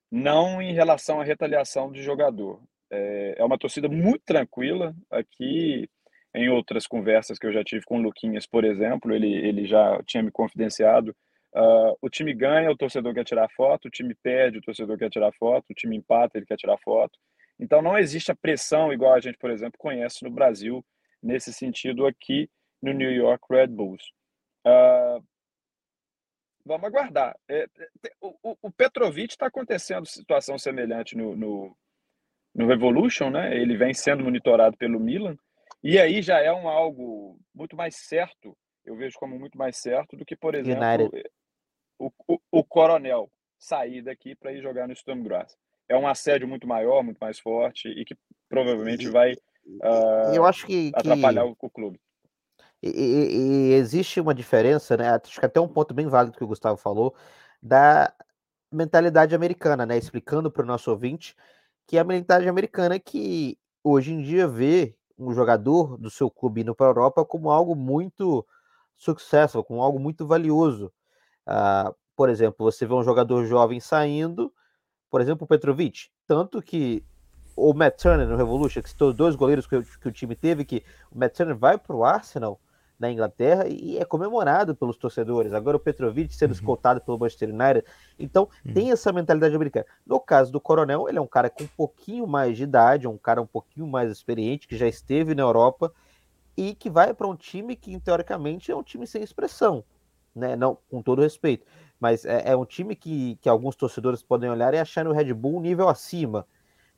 Speaker 4: não em relação à retaliação de jogador. É, é uma torcida muito tranquila aqui em outras conversas que eu já tive com o Luquinhas, por exemplo, ele, ele já tinha me confidenciado. Uh, o time ganha, o torcedor quer tirar foto, o time perde, o torcedor quer tirar foto, o time empata, ele quer tirar foto. Então não existe a pressão igual a gente, por exemplo, conhece no Brasil, nesse sentido aqui no New York Red Bulls. Uh, vamos aguardar. É, é, o, o Petrovic está acontecendo situação semelhante no, no, no Revolution, né? ele vem sendo monitorado pelo Milan, e aí já é um algo muito mais certo, eu vejo como muito mais certo do que, por exemplo, o, o, o, Coronel sair daqui para ir jogar no Sturm Graz. É um assédio muito maior, muito mais forte e que provavelmente vai uh,
Speaker 1: eu acho que,
Speaker 4: atrapalhar
Speaker 1: que...
Speaker 4: O, clube.
Speaker 1: E, e, e, existe uma diferença, né? Acho que até um ponto bem válido que o Gustavo falou, da mentalidade americana, né? Explicando para o nosso ouvinte que a mentalidade americana é que hoje em dia vê um jogador do seu clube indo para a Europa como algo muito sucesso, como algo muito valioso. Uh, por exemplo, você vê um jogador jovem saindo, por exemplo, o Petrovic. Tanto que o Matt Turner no Revolution, que citou dois goleiros que, que o time teve, que o Matt Turner vai para o Arsenal na Inglaterra e é comemorado pelos torcedores. Agora o Petrovic sendo uhum. escoltado pelo Manchester United. Então uhum. tem essa mentalidade americana. No caso do Coronel, ele é um cara com um pouquinho mais de idade, um cara um pouquinho mais experiente, que já esteve na Europa e que vai para um time que teoricamente é um time sem expressão, né? Não, com todo respeito, mas é, é um time que, que alguns torcedores podem olhar e achar no Red Bull um nível acima,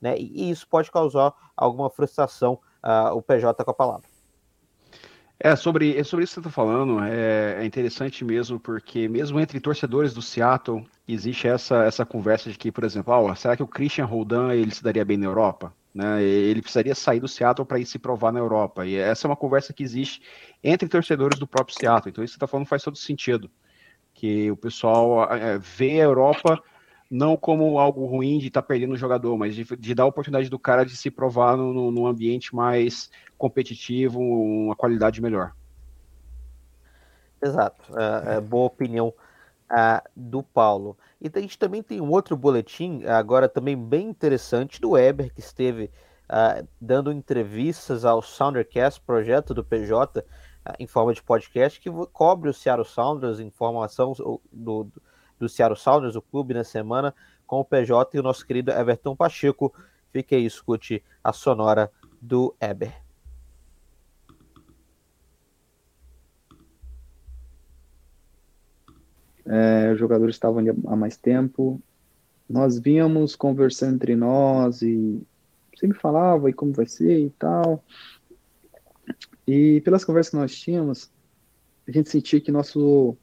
Speaker 1: né? E, e isso pode causar alguma frustração uh, o PJ com a palavra.
Speaker 3: É, sobre, é sobre isso que você está falando, é, é, interessante mesmo, porque mesmo entre torcedores do Seattle, existe essa, essa conversa de que, por exemplo, oh, será que o Christian Roldan ele se daria bem na Europa? Né? Ele precisaria sair do Seattle para ir se provar na Europa. E essa é uma conversa que existe entre torcedores do próprio Seattle. Então isso que você está falando faz todo sentido. Que o pessoal é, vê a Europa não como algo ruim de estar tá perdendo o jogador, mas de, de, dar a oportunidade do cara de se provar no, num ambiente mais competitivo, uma qualidade melhor.
Speaker 1: Exato, é, é boa opinião é, do Paulo. E a gente também tem um outro boletim, agora também bem interessante, do Weber, que esteve é, dando entrevistas ao Soundercast, projeto do PJ, é, em forma de podcast, que cobre o Seattle Sounders, informação do, do do Seattle Sounders, o clube na semana, com o PJ e o nosso querido Everton Pacheco. Fique aí, escute a sonora do Eber.
Speaker 7: É, os jogadores estavam ali há mais tempo. Nós vínhamos conversando entre nós e sempre falava e como vai ser e tal. E pelas conversas que nós tínhamos, a gente sentia que nosso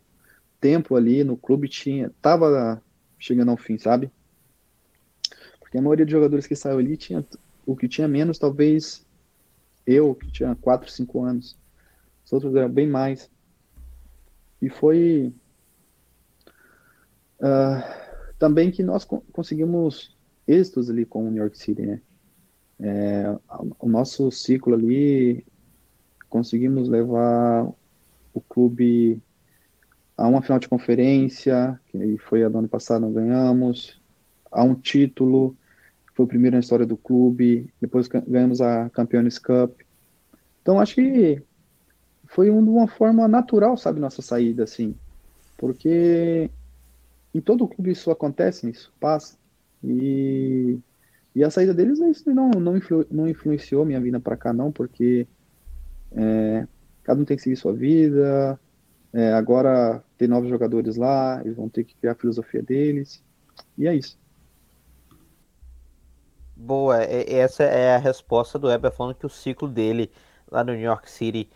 Speaker 7: tempo ali no clube tinha tava chegando ao fim, sabe? Porque a maioria dos jogadores que saiu ali tinha o que tinha menos, talvez eu, que tinha 4, 5 anos. Os outros eram bem mais. E foi uh, também que nós conseguimos êxitos ali com o New York City, né? É, o nosso ciclo ali conseguimos levar o clube a uma final de conferência, que foi a do ano passado, não ganhamos, a um título, foi o primeiro na história do clube, depois ganhamos a Campeones Cup. Então acho que foi um, uma forma natural, sabe, nossa saída, assim, porque em todo clube isso acontece, isso passa, e, e a saída deles não, não, influ, não influenciou minha vida para cá, não, porque é, cada um tem que seguir sua vida, é, agora tem novos jogadores lá, eles vão ter que criar a filosofia deles. E é isso.
Speaker 1: Boa, essa é a resposta do Weber falando que o ciclo dele lá no New York City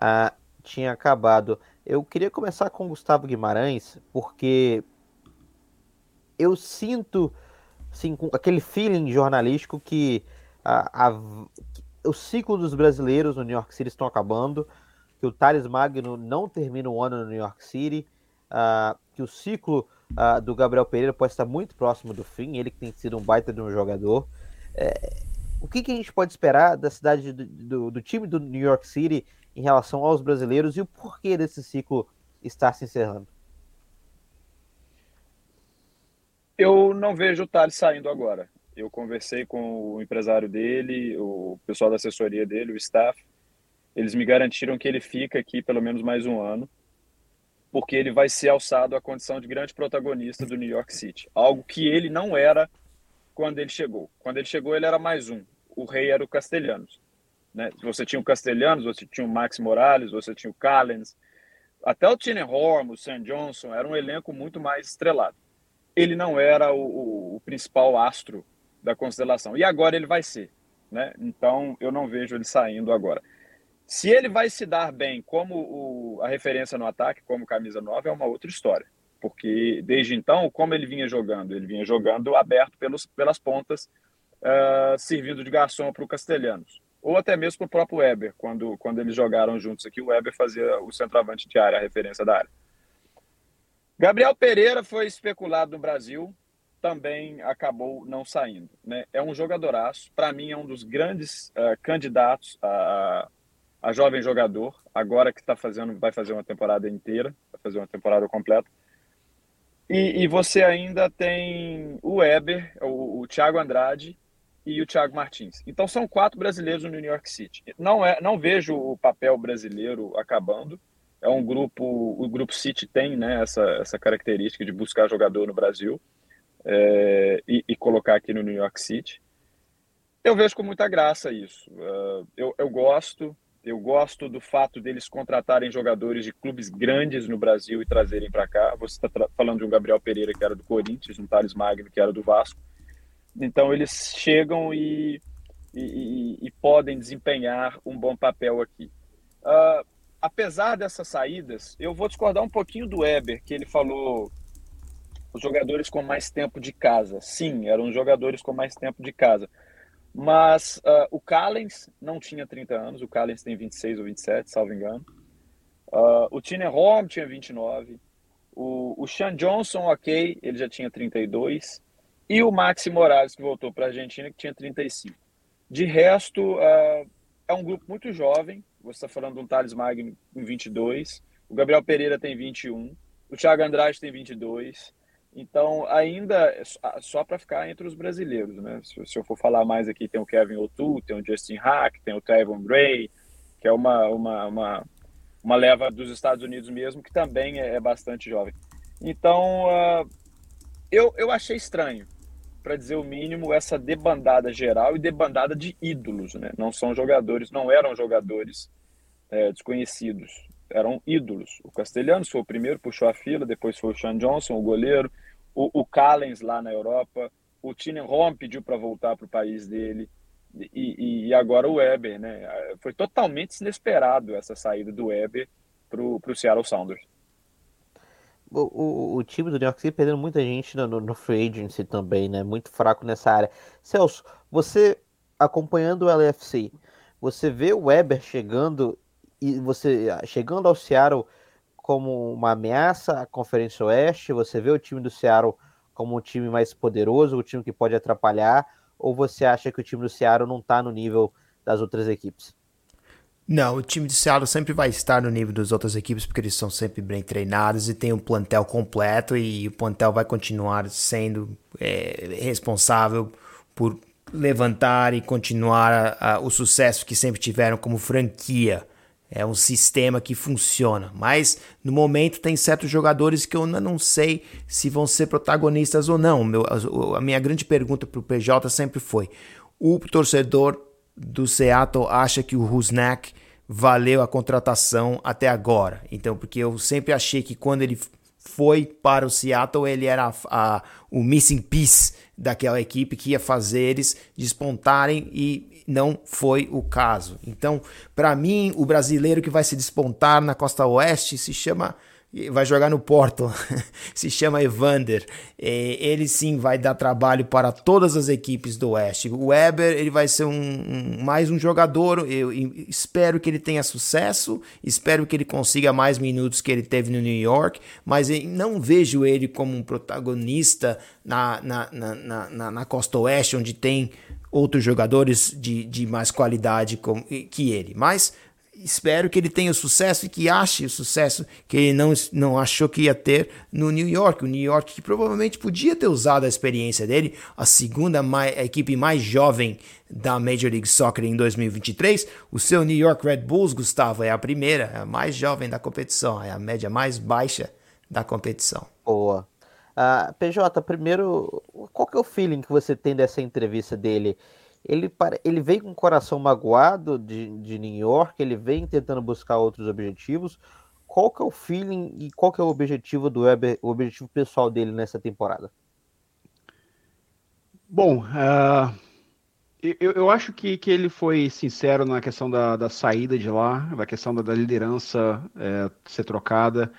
Speaker 1: ah, tinha acabado. Eu queria começar com o Gustavo Guimarães, porque eu sinto assim, aquele feeling jornalístico que a, a, o ciclo dos brasileiros no New York City estão acabando que o Thales Magno não termina o ano no New York City, uh, que o ciclo uh, do Gabriel Pereira pode estar muito próximo do fim, ele que tem sido um baita de um jogador. É, o que, que, a gente pode esperar da cidade do, do, do, time do New York City em relação aos brasileiros e o porquê desse ciclo estar se encerrando?
Speaker 4: Eu não vejo o Thales saindo agora. Eu conversei com o empresário dele, o pessoal da assessoria dele, o staff, eles me garantiram que ele fica aqui pelo menos mais um ano, porque ele vai ser alçado à condição de grande protagonista do New York City, algo que ele não era quando ele chegou. Quando ele chegou, ele era mais um. O rei era o Castelhanos. Né? Você tinha o Castelhanos, você tinha o Max Morales, você tinha o Callens, até o Tine Horn, o Sam Johnson, era um elenco muito mais estrelado. Ele não era o, o, o principal astro da constelação. E agora ele vai ser. Né? Então eu não vejo ele saindo agora. Se ele vai se dar bem como o, a referência no ataque, como camisa 9, é uma outra história. Porque desde então, como ele vinha jogando? Ele vinha jogando aberto pelos, pelas pontas, uh, servindo de garçom para o Castelhanos. Ou até mesmo para o próprio Weber, quando, quando eles jogaram juntos aqui, o Weber fazia o centroavante de área, a referência da área. Gabriel Pereira foi especulado no Brasil, também acabou não saindo. Né? É um jogadoraço, para mim é um dos grandes uh, candidatos a, a jovem jogador, agora que está fazendo, vai fazer uma temporada inteira, vai fazer uma temporada completa. E, e você ainda tem o Weber, o, o Thiago Andrade e o Thiago Martins. Então são quatro brasileiros no New York City. Não é, não vejo o papel brasileiro acabando. É um grupo, o grupo City tem né, essa, essa característica de buscar jogador no Brasil é, e, e, colocar aqui no New York City. Eu vejo com muita graça isso. Uh, eu, eu gosto, eu gosto do fato deles contratarem jogadores de clubes grandes no Brasil e trazerem para cá. Você está falando de um Gabriel Pereira que era do Corinthians, um Thales Magno que era do Vasco. Então eles chegam e, e, e podem desempenhar um bom papel aqui. Uh, apesar dessas saídas, eu vou discordar um pouquinho do Weber, que ele falou os jogadores com mais tempo de casa. Sim, eram jogadores com mais tempo de casa. Mas uh, o Callens não tinha 30 anos, o Callens tem 26 ou 27, salvo engano. Uh, o Tiner Holm tinha 29. O, o Sean Johnson, ok, ele já tinha 32. E o Maxi Morales, que voltou para a Argentina, que tinha 35. De resto, uh, é um grupo muito jovem. Você está falando de um Thales Magno com 22. O Gabriel Pereira tem 21. O Thiago Andrade tem 22. Então, ainda só para ficar entre os brasileiros, né? Se, se, eu for falar mais aqui, tem o Kevin O'Toole, tem o Justin Hack, tem o Trevor Gray, que é uma, uma, uma, uma, leva dos Estados Unidos mesmo, que também é, é bastante jovem. Então, uh, eu, eu achei estranho para dizer o mínimo, essa debandada geral e debandada de ídolos, né? Não são jogadores, não eram jogadores é, desconhecidos, eram ídolos. O Castelhanos foi o primeiro, puxou a fila, depois foi o Sean Johnson, o goleiro, o, o Callens lá na Europa, o Rom pediu para voltar para o país dele, e, e, agora o Weber, né? Foi totalmente inesperado essa saída do Weber para o Seattle Sounders
Speaker 1: o, o, o, time do New York City perdendo muita gente no, no, no, free agency também, né? Muito fraco nessa área. Celso, você acompanhando o LFC, você vê o Weber chegando e você chegando ao Seattle como uma ameaça à Conferência Oeste? Você vê o time do Seattle como um time mais poderoso, um time que pode atrapalhar? Ou você acha que o time do Seattle não está no nível das outras equipes?
Speaker 2: Não, o time de Seattle sempre vai estar no nível das outras equipes porque eles são sempre bem treinados e tem um plantel completo e o plantel vai continuar sendo é, responsável por levantar e continuar a, a, o sucesso que sempre tiveram como franquia. É um sistema que funciona, mas no momento tem certos jogadores que eu não sei se vão ser protagonistas ou não. Meu, a, a minha grande pergunta para o PJ sempre foi: o torcedor do Seattle acha que o Rusnak valeu a contratação até agora. Então, porque eu sempre achei que quando ele foi para o Seattle, ele era a, a, o missing piece daquela equipe que ia fazer eles despontarem e não foi o caso. Então, para mim, o brasileiro que vai se despontar na costa oeste se chama vai jogar no Porto, se chama Evander. Ele sim vai dar trabalho para todas as equipes do Oeste. O Weber ele vai ser um, um, mais um jogador. Eu espero que ele tenha sucesso, espero que ele consiga mais minutos que ele teve no New York, mas não vejo ele como um protagonista na, na, na, na, na Costa Oeste, onde tem outros jogadores de, de mais qualidade que ele. Mas espero que ele tenha o sucesso e que ache o sucesso que ele não, não achou que ia ter no New York. O New York que provavelmente podia ter usado a experiência dele, a segunda mais, a equipe mais jovem da Major League Soccer em 2023. O seu New York Red Bulls, Gustavo, é a primeira, é a mais jovem da competição, é a média mais baixa da competição.
Speaker 1: Boa. Uh, ah, PJ, primeiro, qual que é o feeling que você tem dessa entrevista dele? ele, ele vem com o coração magoado de, de New York, ele vem tentando buscar outros objetivos. Qual que é o feeling e qual que é o objetivo do Weber, o objetivo pessoal dele nessa temporada?
Speaker 3: Bom, uh, eu, eu acho que, que ele foi sincero na questão da, da saída de lá, da questão da, da liderança é, ser trocada.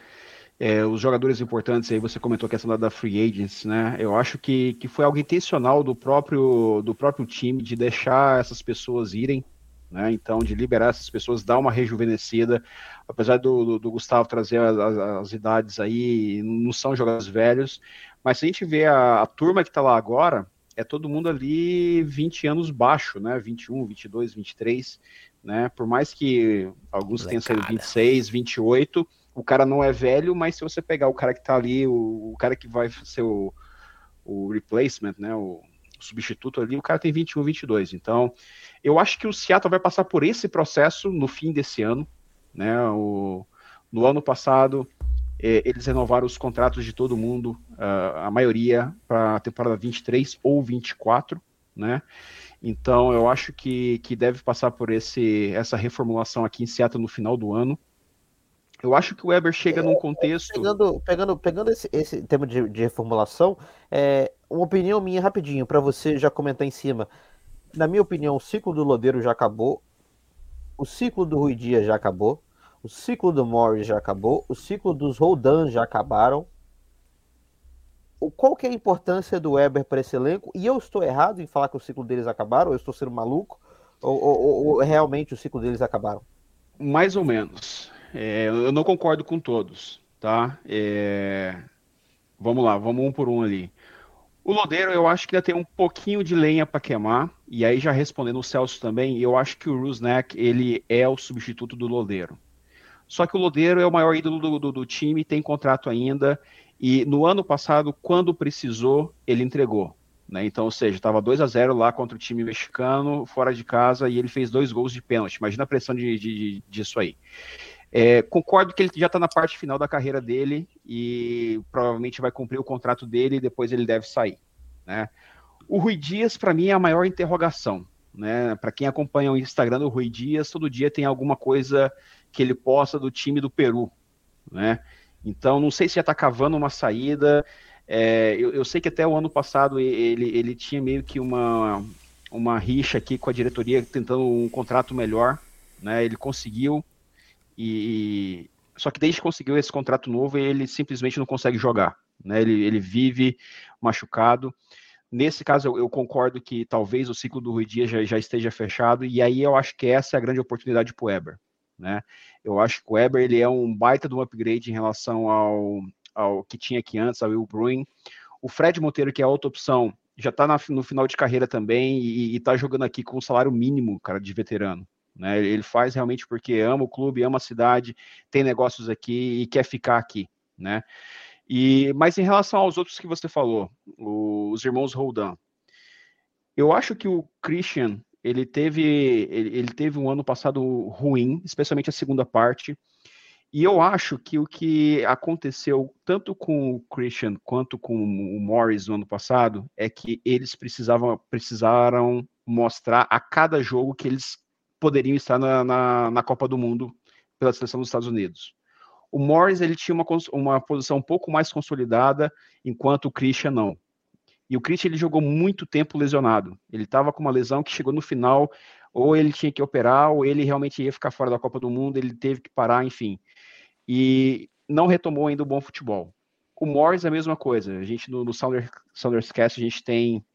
Speaker 3: É, os jogadores importantes aí, você comentou a questão da, free agents, né? Eu acho que, que foi algo intencional do próprio, do próprio time de deixar essas pessoas irem, né? Então, de liberar essas pessoas, dar uma rejuvenescida. Apesar do, do, do Gustavo trazer as, as, as, idades aí, não são jogadores velhos, mas se a gente vê a, a turma que está lá agora, é todo mundo ali 20 anos baixo, né? 21, 22, 23, né? Por mais que alguns tenham saído 26, 28 o cara não é velho, mas se você pegar o cara que tá ali, o, o cara que vai ser o, o replacement, né, o, o substituto ali, o cara tem 21, 22. Então, eu acho que o Seattle vai passar por esse processo no fim desse ano, né, o, no ano passado, eh, eles renovaram os contratos de todo mundo, uh, a maioria para a temporada 23 ou 24, né? Então eu acho que, que deve passar por esse, essa reformulação aqui em Seattle no final do ano. Eu acho que o Weber chega é, num contexto.
Speaker 1: Pegando, pegando, pegando esse, esse tema de, de reformulação, é, uma opinião minha rapidinho, para você já comentar em cima. Na minha opinião, o ciclo do Lodeiro já acabou, o ciclo do Rui Dias já acabou, o ciclo do Morris já acabou, o ciclo dos Roldan já acabaram. O, qual que é a importância do Weber para esse elenco? E eu estou errado em falar que o ciclo deles acabaram? Ou eu estou sendo maluco? Ou, ou, ou realmente o ciclo deles acabaram?
Speaker 3: Mais ou menos. É, eu não concordo com todos, tá? É... Vamos lá, vamos um por um ali. O Lodeiro, eu acho que ainda tem um pouquinho de lenha para queimar. E aí, já respondendo o Celso também, eu acho que o Rusnak, ele é o substituto do Lodeiro. Só que o Lodeiro é o maior ídolo do, do, do time, tem contrato ainda. E no ano passado, quando precisou, ele entregou. Né? Então, ou seja, estava 2 a 0 lá contra o time mexicano, fora de casa, e ele fez dois gols de pênalti. Imagina a pressão de, de, disso aí. É, concordo que ele já está na parte final da carreira dele e provavelmente vai cumprir o contrato dele e depois ele deve sair. Né? O Rui Dias, para mim, é a maior interrogação. Né? Para quem acompanha o Instagram do Rui Dias, todo dia tem alguma coisa que ele possa do time do Peru, né? Então, não sei se já está cavando uma saída. É, eu, eu, sei que até o ano passado ele, ele tinha meio que uma, uma rixa aqui com a diretoria tentando um contrato melhor, né? Ele conseguiu e só que desde que conseguiu esse contrato novo ele simplesmente não consegue jogar, né? Ele, ele vive machucado. Nesse caso, eu, eu, concordo que talvez o ciclo do Rui Dias já, já, esteja fechado, e aí eu acho que essa é a grande oportunidade para o Weber. Né? Eu acho que o Weber ele é um baita de um upgrade em relação ao, ao que tinha aqui antes, ao Will Bruin. O Fred Monteiro, que é a outra opção, já está no final de carreira também e, está jogando aqui com um salário mínimo, cara, de veterano. Né? Ele faz realmente porque ama o clube, ama a cidade, tem negócios aqui e quer ficar aqui, né? E, mas em relação aos outros que você falou, os irmãos Roldan, eu acho que o Christian ele teve, ele, ele teve um ano passado ruim, especialmente a segunda parte. E eu acho que o que aconteceu tanto com o Christian quanto com o Morris no ano passado é que eles precisavam precisaram mostrar a cada jogo que eles poderiam estar na, na, na Copa do Mundo pela seleção dos Estados Unidos. O Morris ele tinha uma, uma posição um pouco mais consolidada, enquanto o Christian não. E o Christian ele jogou muito tempo lesionado. Ele estava com uma lesão que chegou no final, ou ele tinha que operar, ou ele realmente ia ficar fora da Copa do Mundo, ele teve que parar, enfim. E não retomou ainda o bom futebol. O Morris é a mesma coisa. A gente no, no Sounders, Cast, a gente tem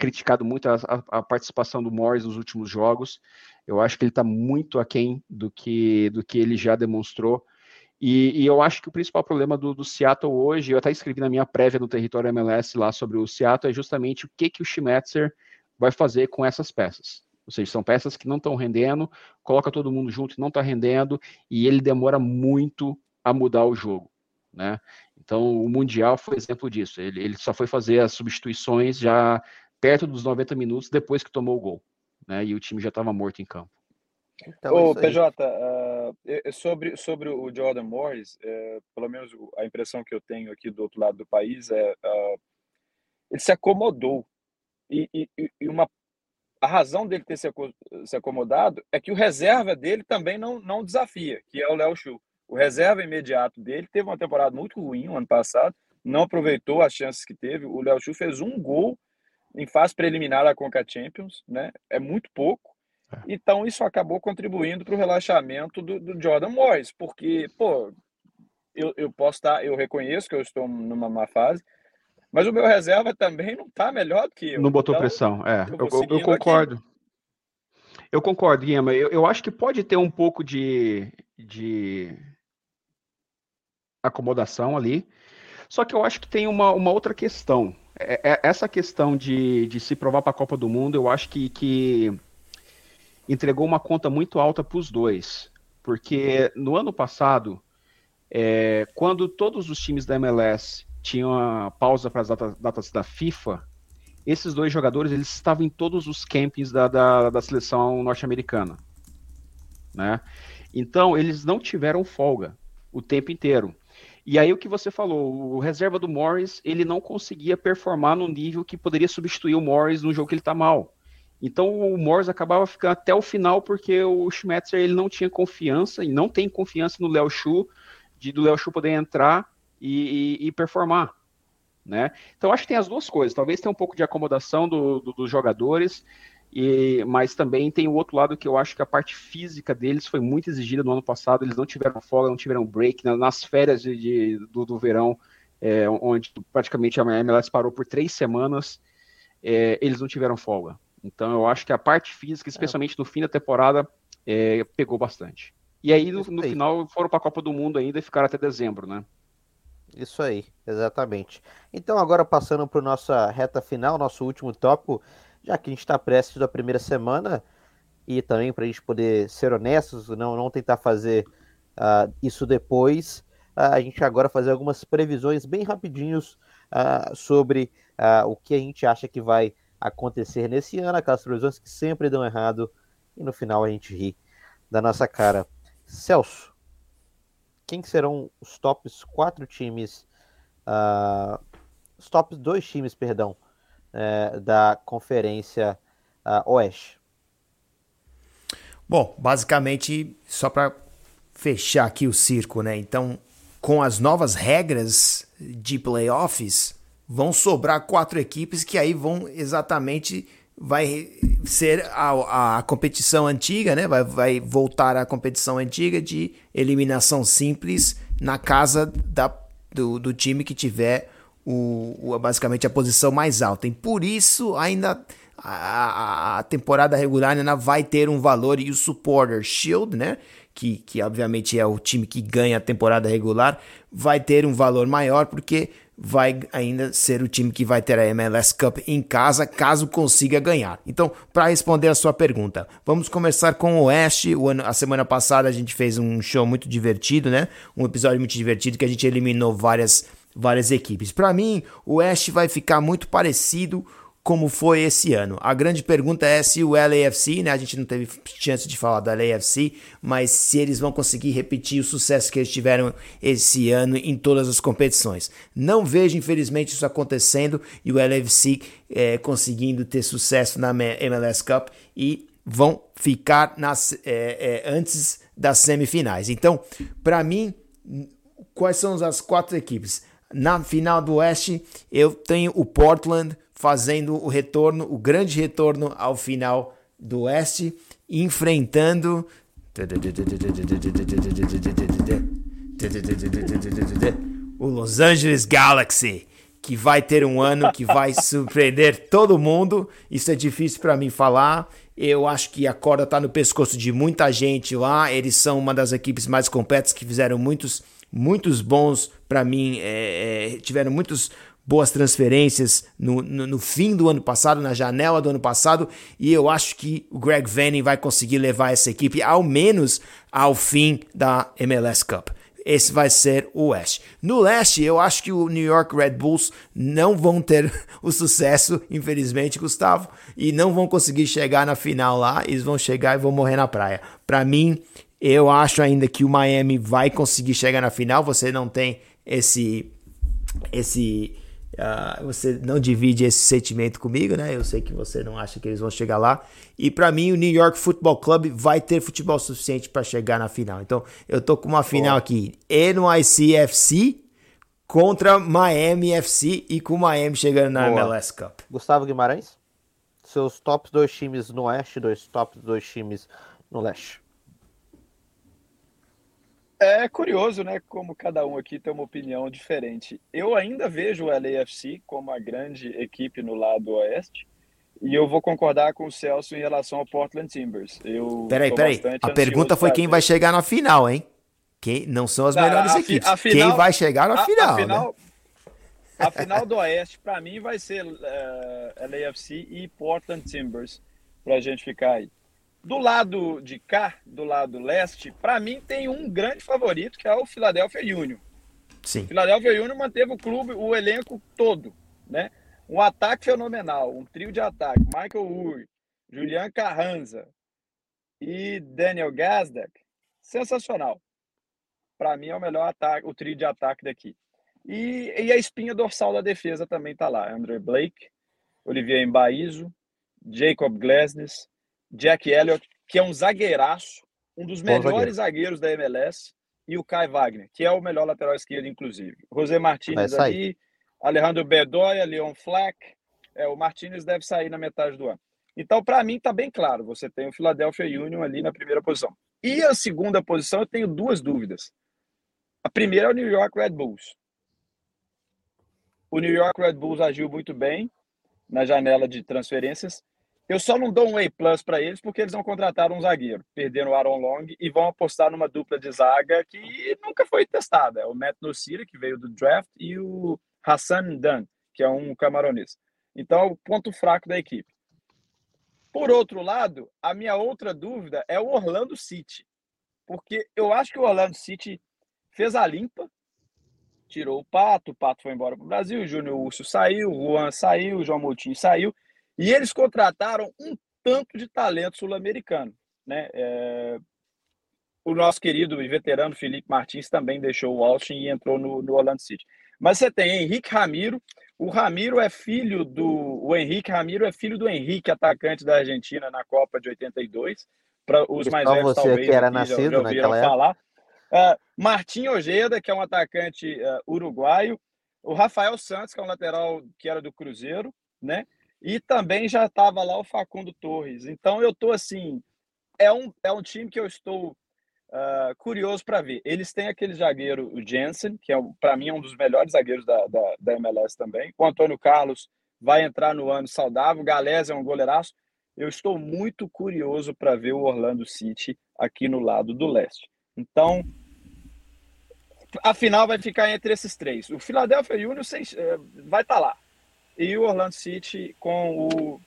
Speaker 3: criticado muito a, a, a, participação do Morris nos últimos jogos. Eu acho que ele está muito aquém do que, do que ele já demonstrou. E, e, eu acho que o principal problema do, do, Seattle hoje, eu até escrevi na minha prévia no território MLS lá sobre o Seattle, é justamente o que, que o Schmetzer vai fazer com essas peças. Ou seja, são peças que não estão rendendo, coloca todo mundo junto e não está rendendo, e ele demora muito a mudar o jogo. Né? Então, o Mundial foi exemplo disso. Ele, ele só foi fazer as substituições já perto dos 90 minutos depois que tomou o gol. Né? E o time já estava morto em campo.
Speaker 4: Então, Ô, PJ, uh, sobre, sobre o Jordan Morris, uh, pelo menos a impressão que eu tenho aqui do outro lado do país é uh, ele se acomodou. E, e, e, uma, a razão dele ter se, se acomodado é que o reserva dele também não, não desafia, que é o Léo Chu. O reserva imediato dele teve uma temporada muito ruim no ano passado, não aproveitou as chances que teve. O Léo Chu fez um gol em fase preliminar da Conca Champions, né? É muito pouco. É. Então, isso acabou contribuindo para o relaxamento do, do, Jordan Morris, porque, pô, eu, eu posso estar, eu reconheço que eu estou numa má fase, mas o meu reserva também não está melhor do que eu.
Speaker 3: Não botou então, pressão, é. Eu, eu, eu concordo. Aqui. Eu concordo, Guilherme. Eu, eu acho que pode ter um pouco de, de acomodação ali, só que eu acho que tem uma, uma outra questão. É, é, essa questão de, de se provar para a Copa do Mundo, eu acho que, que entregou uma conta muito alta para os dois. Porque no ano passado, É, quando todos os times da MLS tinham a pausa para as datas, datas, da FIFA, esses dois jogadores eles estavam em todos os campings da, da, da seleção norte-americana. Né? Então, eles não tiveram folga o tempo inteiro. E aí o que você falou, o reserva do Morris, ele não conseguia performar no nível que poderia substituir o Morris no jogo que ele está mal. Então o Morris acabava ficando até o final porque o Schmetzer ele não tinha confiança e não tem confiança no Léo Chu de do Léo Chu poder entrar e, e, e, performar, né? Então acho que tem as duas coisas. Talvez tenha um pouco de acomodação do, do, dos jogadores, e, mas também tem o outro lado que eu acho que a parte física deles foi muito exigida no ano passado. Eles não tiveram folga, não tiveram break nas férias de, de do, do, verão, é, onde praticamente a MLS parou por três semanas. É, eles não tiveram folga. Então eu acho que a parte física, é. especialmente no fim da temporada, é, pegou bastante. E aí no, no final foram para a Copa do Mundo ainda e ficaram até dezembro, né?
Speaker 1: Isso aí, exatamente. Então agora passando para nossa reta final, nosso último tópico, já que a gente está prestes da primeira semana e também para a gente poder ser honestos, não, não tentar fazer uh, isso depois, uh, a gente agora fazer algumas previsões bem rapidinhos uh, sobre o que a gente acha que vai acontecer nesse ano, aquelas previsões que sempre dão errado e no final a gente ri da nossa cara. Celso, quem serão os tops quatro times, os tops dois times, perdão, uh, da Conferência uh, Oeste?
Speaker 2: Bom, basicamente, só para fechar aqui o circo, né? Então, com as novas regras de playoffs, vão sobrar quatro equipes que aí vão exatamente vai ser a, a competição antiga, né? Vai, vai voltar à competição antiga de eliminação simples na casa da, do, do time que tiver o, o, basicamente a posição mais alta. E por isso ainda a, a, temporada regular ainda vai ter um valor e o Supporter Shield, né? Que, que obviamente é o time que ganha a temporada regular, vai ter um valor maior porque vai ainda ser o time que vai ter a MLS Cup em casa, caso consiga ganhar. Então, para responder a sua pergunta, vamos começar com o Oeste. O ano, a semana passada a gente fez um show muito divertido, né? Um episódio muito divertido que a gente eliminou várias várias equipes. Para mim, o Oeste vai ficar muito parecido como foi esse ano. A grande pergunta é se o LAFC, né, a gente não teve chance de falar do LAFC, mas se eles vão conseguir repetir o sucesso que eles tiveram esse ano em todas as competições. Não vejo, infelizmente, isso acontecendo e o LAFC é, conseguindo ter sucesso na MLS Cup e vão ficar nas, é, é, antes das semifinais. Então, para mim, quais são as quatro equipes? Na final do Oeste, eu tenho o Portland, fazendo o retorno, o grande retorno ao final do Oeste, enfrentando o Los Angeles Galaxy, que vai ter um ano que vai surpreender todo mundo. Isso é difícil para mim falar. Eu acho que a corda está no pescoço de muita gente lá. Eles são uma das equipes mais completas que fizeram muitos, muitos bons para mim. É, é, tiveram muitos boas transferências no, no, no, fim do ano passado, na janela do ano passado, e eu acho que o Greg Vanning vai conseguir levar essa equipe ao menos ao fim da MLS Cup. Esse vai ser o Oeste. No Leste, eu acho que o New York Red Bulls não vão ter o sucesso, infelizmente, Gustavo, e não vão conseguir chegar na final lá. Eles vão chegar e vão morrer na praia. Para mim, eu acho ainda que o Miami vai conseguir chegar na final. Você não tem esse esse Uh, você não divide esse sentimento comigo, né? Eu sei que você não acha que eles vão chegar lá. E para mim, o New York Football Club vai ter futebol suficiente para chegar na final. Então, eu tô com uma final aqui: NYCFC contra Miami FC e com Miami chegando na Boa. MLS Cup.
Speaker 1: Gustavo Guimarães, seus tops dois times no oeste, dois tops dois times no leste.
Speaker 4: É curioso, né? Como cada um aqui tem uma opinião diferente. Eu ainda vejo o LAFC como a grande equipe no lado oeste. E eu vou concordar com o Celso em relação ao Portland Timbers. Eu
Speaker 2: peraí, peraí. A pergunta foi quem vai chegar na final, hein? Quem não são as melhores a, equipes. A final, quem vai chegar na a, final? A final, né?
Speaker 4: a final do Oeste, para mim, vai ser uh, eh, LAFC e Portland Timbers, para a gente ficar aí. Do lado de cá, do lado leste, para mim tem um grande favorito, que é o Philadelphia Union.
Speaker 2: Sim.
Speaker 4: O Philadelphia Union manteve o clube, o elenco todo, né? Um ataque fenomenal, um trio de ataque, Michael Uri, Julian Carranza e Daniel Gazdak, sensacional. Para mim é o melhor ataque, o trio de ataque daqui. E, e a espinha dorsal da defesa também está lá. Andrew Blake, Olivier Embaizo, Jacob Glasnes, Jack Elliott, que é um zagueiraço, um dos melhores zagueiros da MLS, e o Kai Wagner, que é o melhor lateral esquerdo, inclusive. José Martinez
Speaker 1: Vai
Speaker 4: ali, Alejandro Bedoya, Leon Flack. É, o Martinez deve sair na metade do ano. Então, para mim, está bem claro. Você tem o Philadelphia Union ali na primeira posição. E a segunda posição, eu tenho duas dúvidas. A primeira é o New York Red Bulls. O New York Red Bulls agiu muito bem na janela de transferências. Eu só não dou um A plus para eles porque eles não contrataram um zagueiro, perderam o Aaron Long e vão apostar numa dupla de zaga que nunca foi testada. É o Matt Nucira, que veio do draft, e o Hassan Dan, que é um camaronês. Então, é ponto fraco da equipe. Por outro lado, a minha outra dúvida é o Orlando City. Porque eu acho que o Orlando City fez a limpa, tirou o Pato, o Pato foi embora para o Brasil, o Júnior Urso saiu, o Juan saiu, o João Moutinho saiu, e eles contrataram um tanto de talento sul-americano. Né? É... O nosso querido e veterano Felipe Martins também deixou o Austin e entrou no, no Orlando City. Mas você tem Henrique Ramiro, o Ramiro é filho do. O Henrique Ramiro é filho do Henrique, atacante da Argentina na Copa de 82. Para os mais velhos,
Speaker 1: você
Speaker 4: talvez,
Speaker 1: que era
Speaker 4: já-
Speaker 1: nascido
Speaker 4: já ouviram
Speaker 1: naquela
Speaker 4: falar. Uh, Martim Ojeda, que é um atacante uh, uruguaio. O Rafael Santos, que é um lateral que era do Cruzeiro, né? E também já estava lá o Facundo Torres. Então eu tô assim. É um, é um time que eu estou uh, curioso para ver. Eles têm aquele zagueiro, o Jensen, que é para mim é um dos melhores zagueiros da, da, da MLS também. O Antônio Carlos vai entrar no ano saudável. O Galés é um goleiraço. Eu estou muito curioso para ver o Orlando City aqui no lado do leste. Então, a final vai ficar entre esses três. O Philadelphia Union eh, vai estar lá. E o Orlando City com o,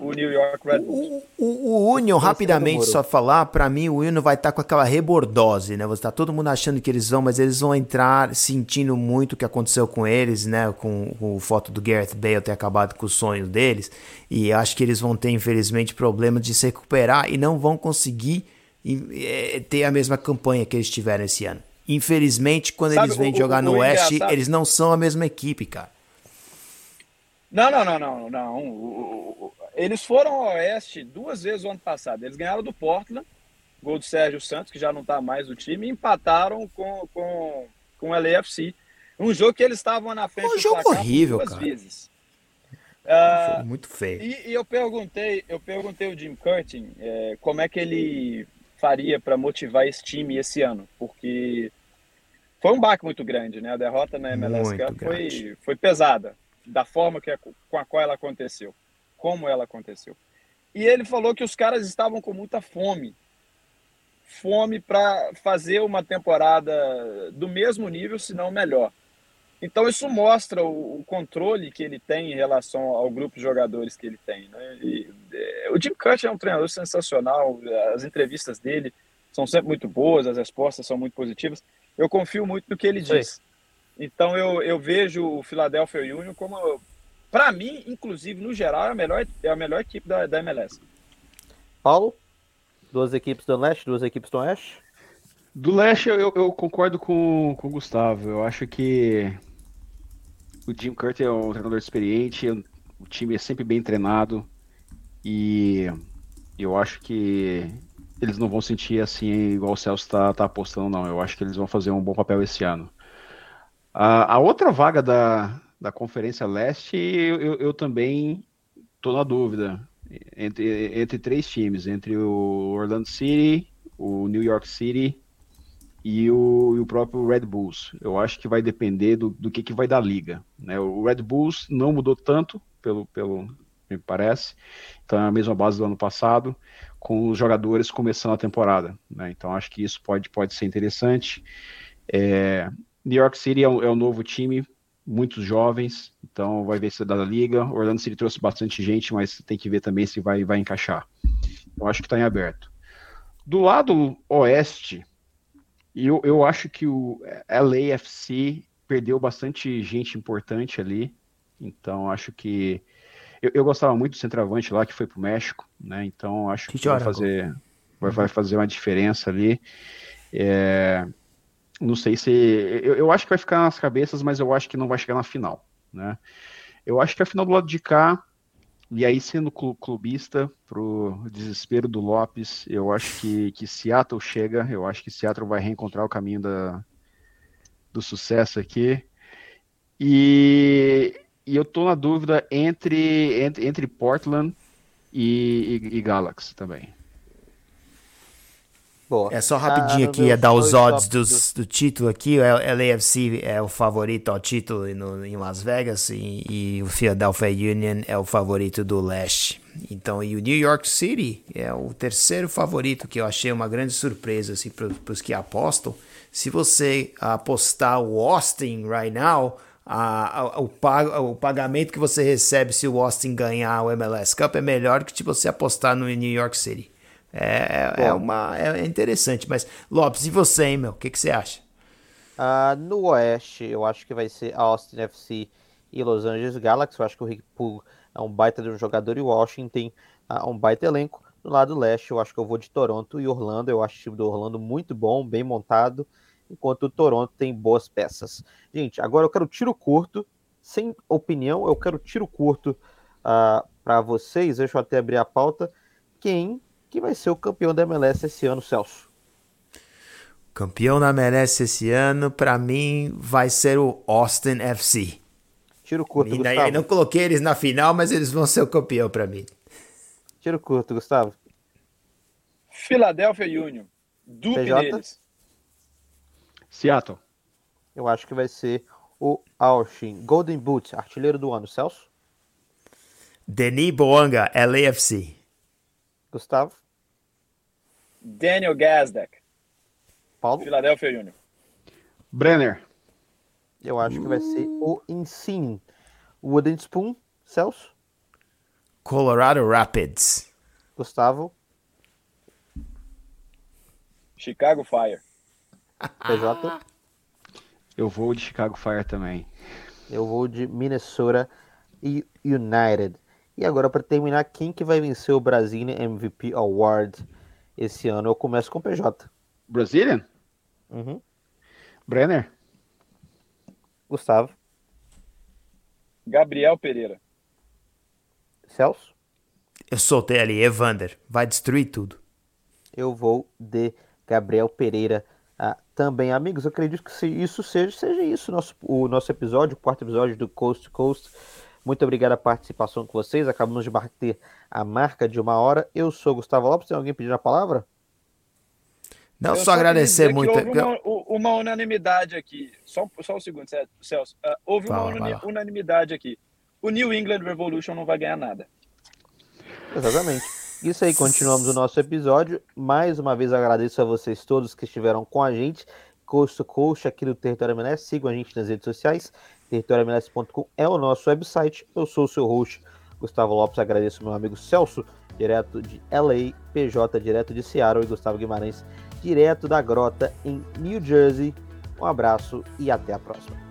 Speaker 4: o New York Red Bulls.
Speaker 2: O, o, o Union, rapidamente, só falar, pra mim o Union vai estar com aquela rebordose, né? Você tá todo mundo achando que eles vão, mas eles vão entrar sentindo muito o que aconteceu com eles, né? Com, com o foto do Gareth Bale ter acabado com o sonho deles. E acho que eles vão ter, infelizmente, problemas de se recuperar e não vão conseguir eh, ter a mesma campanha que eles tiveram esse ano. Infelizmente, quando
Speaker 4: Sabe,
Speaker 2: eles vêm
Speaker 4: o-
Speaker 2: jogar
Speaker 4: o-
Speaker 2: no Oeste, eles não são a mesma equipe, cara.
Speaker 4: Não, não, não, não, não. O- o- o- Eles foram ao Oeste duas vezes o ano passado. Eles ganharam do Portland, gol do Sérgio Santos, que já não está mais no time, e empataram com, com, com o LAFC. Um jogo que eles estavam na frente
Speaker 2: Um
Speaker 4: do
Speaker 2: jogo
Speaker 4: placar
Speaker 2: horrível,
Speaker 4: duas
Speaker 2: cara.
Speaker 4: vezes.
Speaker 2: Foi muito feio.
Speaker 4: E, e eu perguntei, eu perguntei ao Jim Curtin é, como é que ele faria para motivar esse time esse ano, porque foi um baque muito grande, né? A derrota na MLS
Speaker 2: Muito
Speaker 4: Cup foi, foi pesada, da forma que, com a qual ela aconteceu, como ela aconteceu. E ele falou que os caras estavam com muita fome, fome para fazer uma temporada do mesmo nível, se não melhor. Então isso mostra o, controle que ele tem em relação ao grupo de jogadores que ele tem. Né? E, é, o Jim Cut é um treinador sensacional, as entrevistas dele são sempre muito boas, as respostas são muito positivas. Eu confio muito no que ele diz. Então eu, eu vejo o Philadelphia Union como, para mim, inclusive no geral, é a melhor, é a melhor equipe da, da MLS.
Speaker 1: Paulo? Duas equipes do leste, duas equipes do oeste?
Speaker 3: Do leste eu, eu concordo com, com o Gustavo. Eu acho que o Jim Curtin é um treinador experiente, o time é sempre bem treinado e eu acho que eles não vão sentir assim igual o Celso tá, tá apostando, não. Eu acho que eles vão fazer um bom papel esse ano. A, a outra vaga da, da Conferência Leste, eu, eu, também tô na dúvida entre, entre três times, entre o Orlando City, o New York City e o, e o próprio Red Bulls. Eu acho que vai depender do, do que, que vai dar liga. Né? O Red Bulls não mudou tanto, pelo, pelo me parece. Então é a mesma base do ano passado, com os jogadores começando a temporada. Né? Então acho que isso pode, pode ser interessante. É, New York City é o, é o novo time, muitos jovens, então vai ver se dá da liga. Orlando City trouxe bastante gente, mas tem que ver também se vai, vai encaixar. Eu acho que está em aberto. Do lado oeste, eu, eu acho que o LAFC perdeu bastante gente importante ali. Então, acho que. Eu, eu gostava muito do centroavante lá, que foi para o México, né? Então, acho que vai fazer, vai, vai fazer uma diferença ali. É, não sei se. Eu, eu acho que vai ficar nas cabeças, mas eu acho que não vai chegar na final, né? Eu acho que a final do lado de cá, e aí sendo clubista, pro desespero do Lopes, eu acho que, que Seattle chega, eu acho que Seattle vai reencontrar o caminho da, do sucesso aqui. E, e eu tô na dúvida entre, entre, entre Portland e, e, e Galaxy também.
Speaker 2: Boa. É só rapidinho ah, aqui, é dar os odds dos, do título aqui. O LAFC é o favorito ao título no, em Las Vegas e, e, o Philadelphia Union é o favorito do leste. Então, e o New York City é o terceiro favorito, que eu achei uma grande surpresa assim, para os que apostam. Se você apostar o Austin right now, a, a, o, pag, o pagamento que você recebe se o Austin ganhar o MLS Cup é melhor que se você apostar no New York City. É, é, é uma, é interessante. Mas, Lopes, e você, hein, meu? O que, que você acha?
Speaker 1: Uh, no Oeste, eu acho que vai ser Austin FC e Los Angeles Galaxy. Eu acho que o Rick Poole é um baita de um jogador e o Washington tem uh, um baita elenco. No lado leste, eu acho que eu vou de Toronto e Orlando. Eu acho o time do Orlando muito bom, bem montado, enquanto o Toronto tem boas peças. Gente, agora eu quero tiro curto, sem opinião, eu quero tiro curto uh, ah, para vocês. Deixa eu até abrir a pauta. Quem que vai ser o campeão da MLS esse ano, Celso?
Speaker 2: Campeão da MLS esse ano, para mim, vai ser o Austin FC.
Speaker 1: Tiro curto, Gustavo.
Speaker 2: não coloquei eles na final, mas eles vão ser o campeão para mim.
Speaker 1: Tiro curto, Gustavo.
Speaker 4: Philadelphia Union. Dupe neles.
Speaker 3: Seattle.
Speaker 1: Eu acho que vai ser o Austin. Golden Boot, artilheiro do ano, Celso.
Speaker 2: Denis Boanga, LAFC.
Speaker 1: Gustavo.
Speaker 4: Daniel Gazdak.
Speaker 1: Paulo.
Speaker 4: Philadelphia Union.
Speaker 3: Brenner.
Speaker 1: Eu acho que vai ser o Ensine. Wooden Spoon. Celso.
Speaker 2: Colorado Rapids.
Speaker 1: Gustavo.
Speaker 4: Chicago Fire.
Speaker 1: PJ.
Speaker 3: Eu vou de Chicago Fire também.
Speaker 1: Eu vou de Minnesota United. E agora, para terminar, quem que vai vencer o Brazilian MVP Award esse ano? Eu começo com PJ.
Speaker 3: Brazilian?
Speaker 1: Uhum.
Speaker 3: Brenner?
Speaker 1: Gustavo?
Speaker 4: Gabriel Pereira.
Speaker 1: Celso?
Speaker 2: Eu soltei ali, Evander. Vai destruir tudo.
Speaker 1: Eu vou de Gabriel Pereira ah, também. Amigos, eu acredito que isso seja, seja isso nosso, o nosso episódio, o quarto episódio do Coast to Coast. Muito obrigado a participação com vocês. Acabamos de bater a marca de uma hora. Eu sou Gustavo Lopes. Tem alguém pedindo a palavra?
Speaker 2: Não, Eu só, só agradecer muito.
Speaker 4: Houve uma, uma, unanimidade aqui. Só, só um segundo, Celso. Uh, houve Fala, uma unanimidade aqui. O New England Revolution não vai ganhar nada.
Speaker 1: Exatamente. Isso aí, continuamos o nosso episódio. Mais uma vez agradeço a vocês todos que estiveram com a gente, coast to coast aqui no Território MNS. Sigam a gente nas redes sociais territoriomls.com é o nosso website. Eu sou o seu host, Gustavo Lopes. Agradeço meu amigo Celso, direto de LA, PJ, direto de Seattle, e Gustavo Guimarães, direto da Grota, em New Jersey. Um abraço e até a próxima.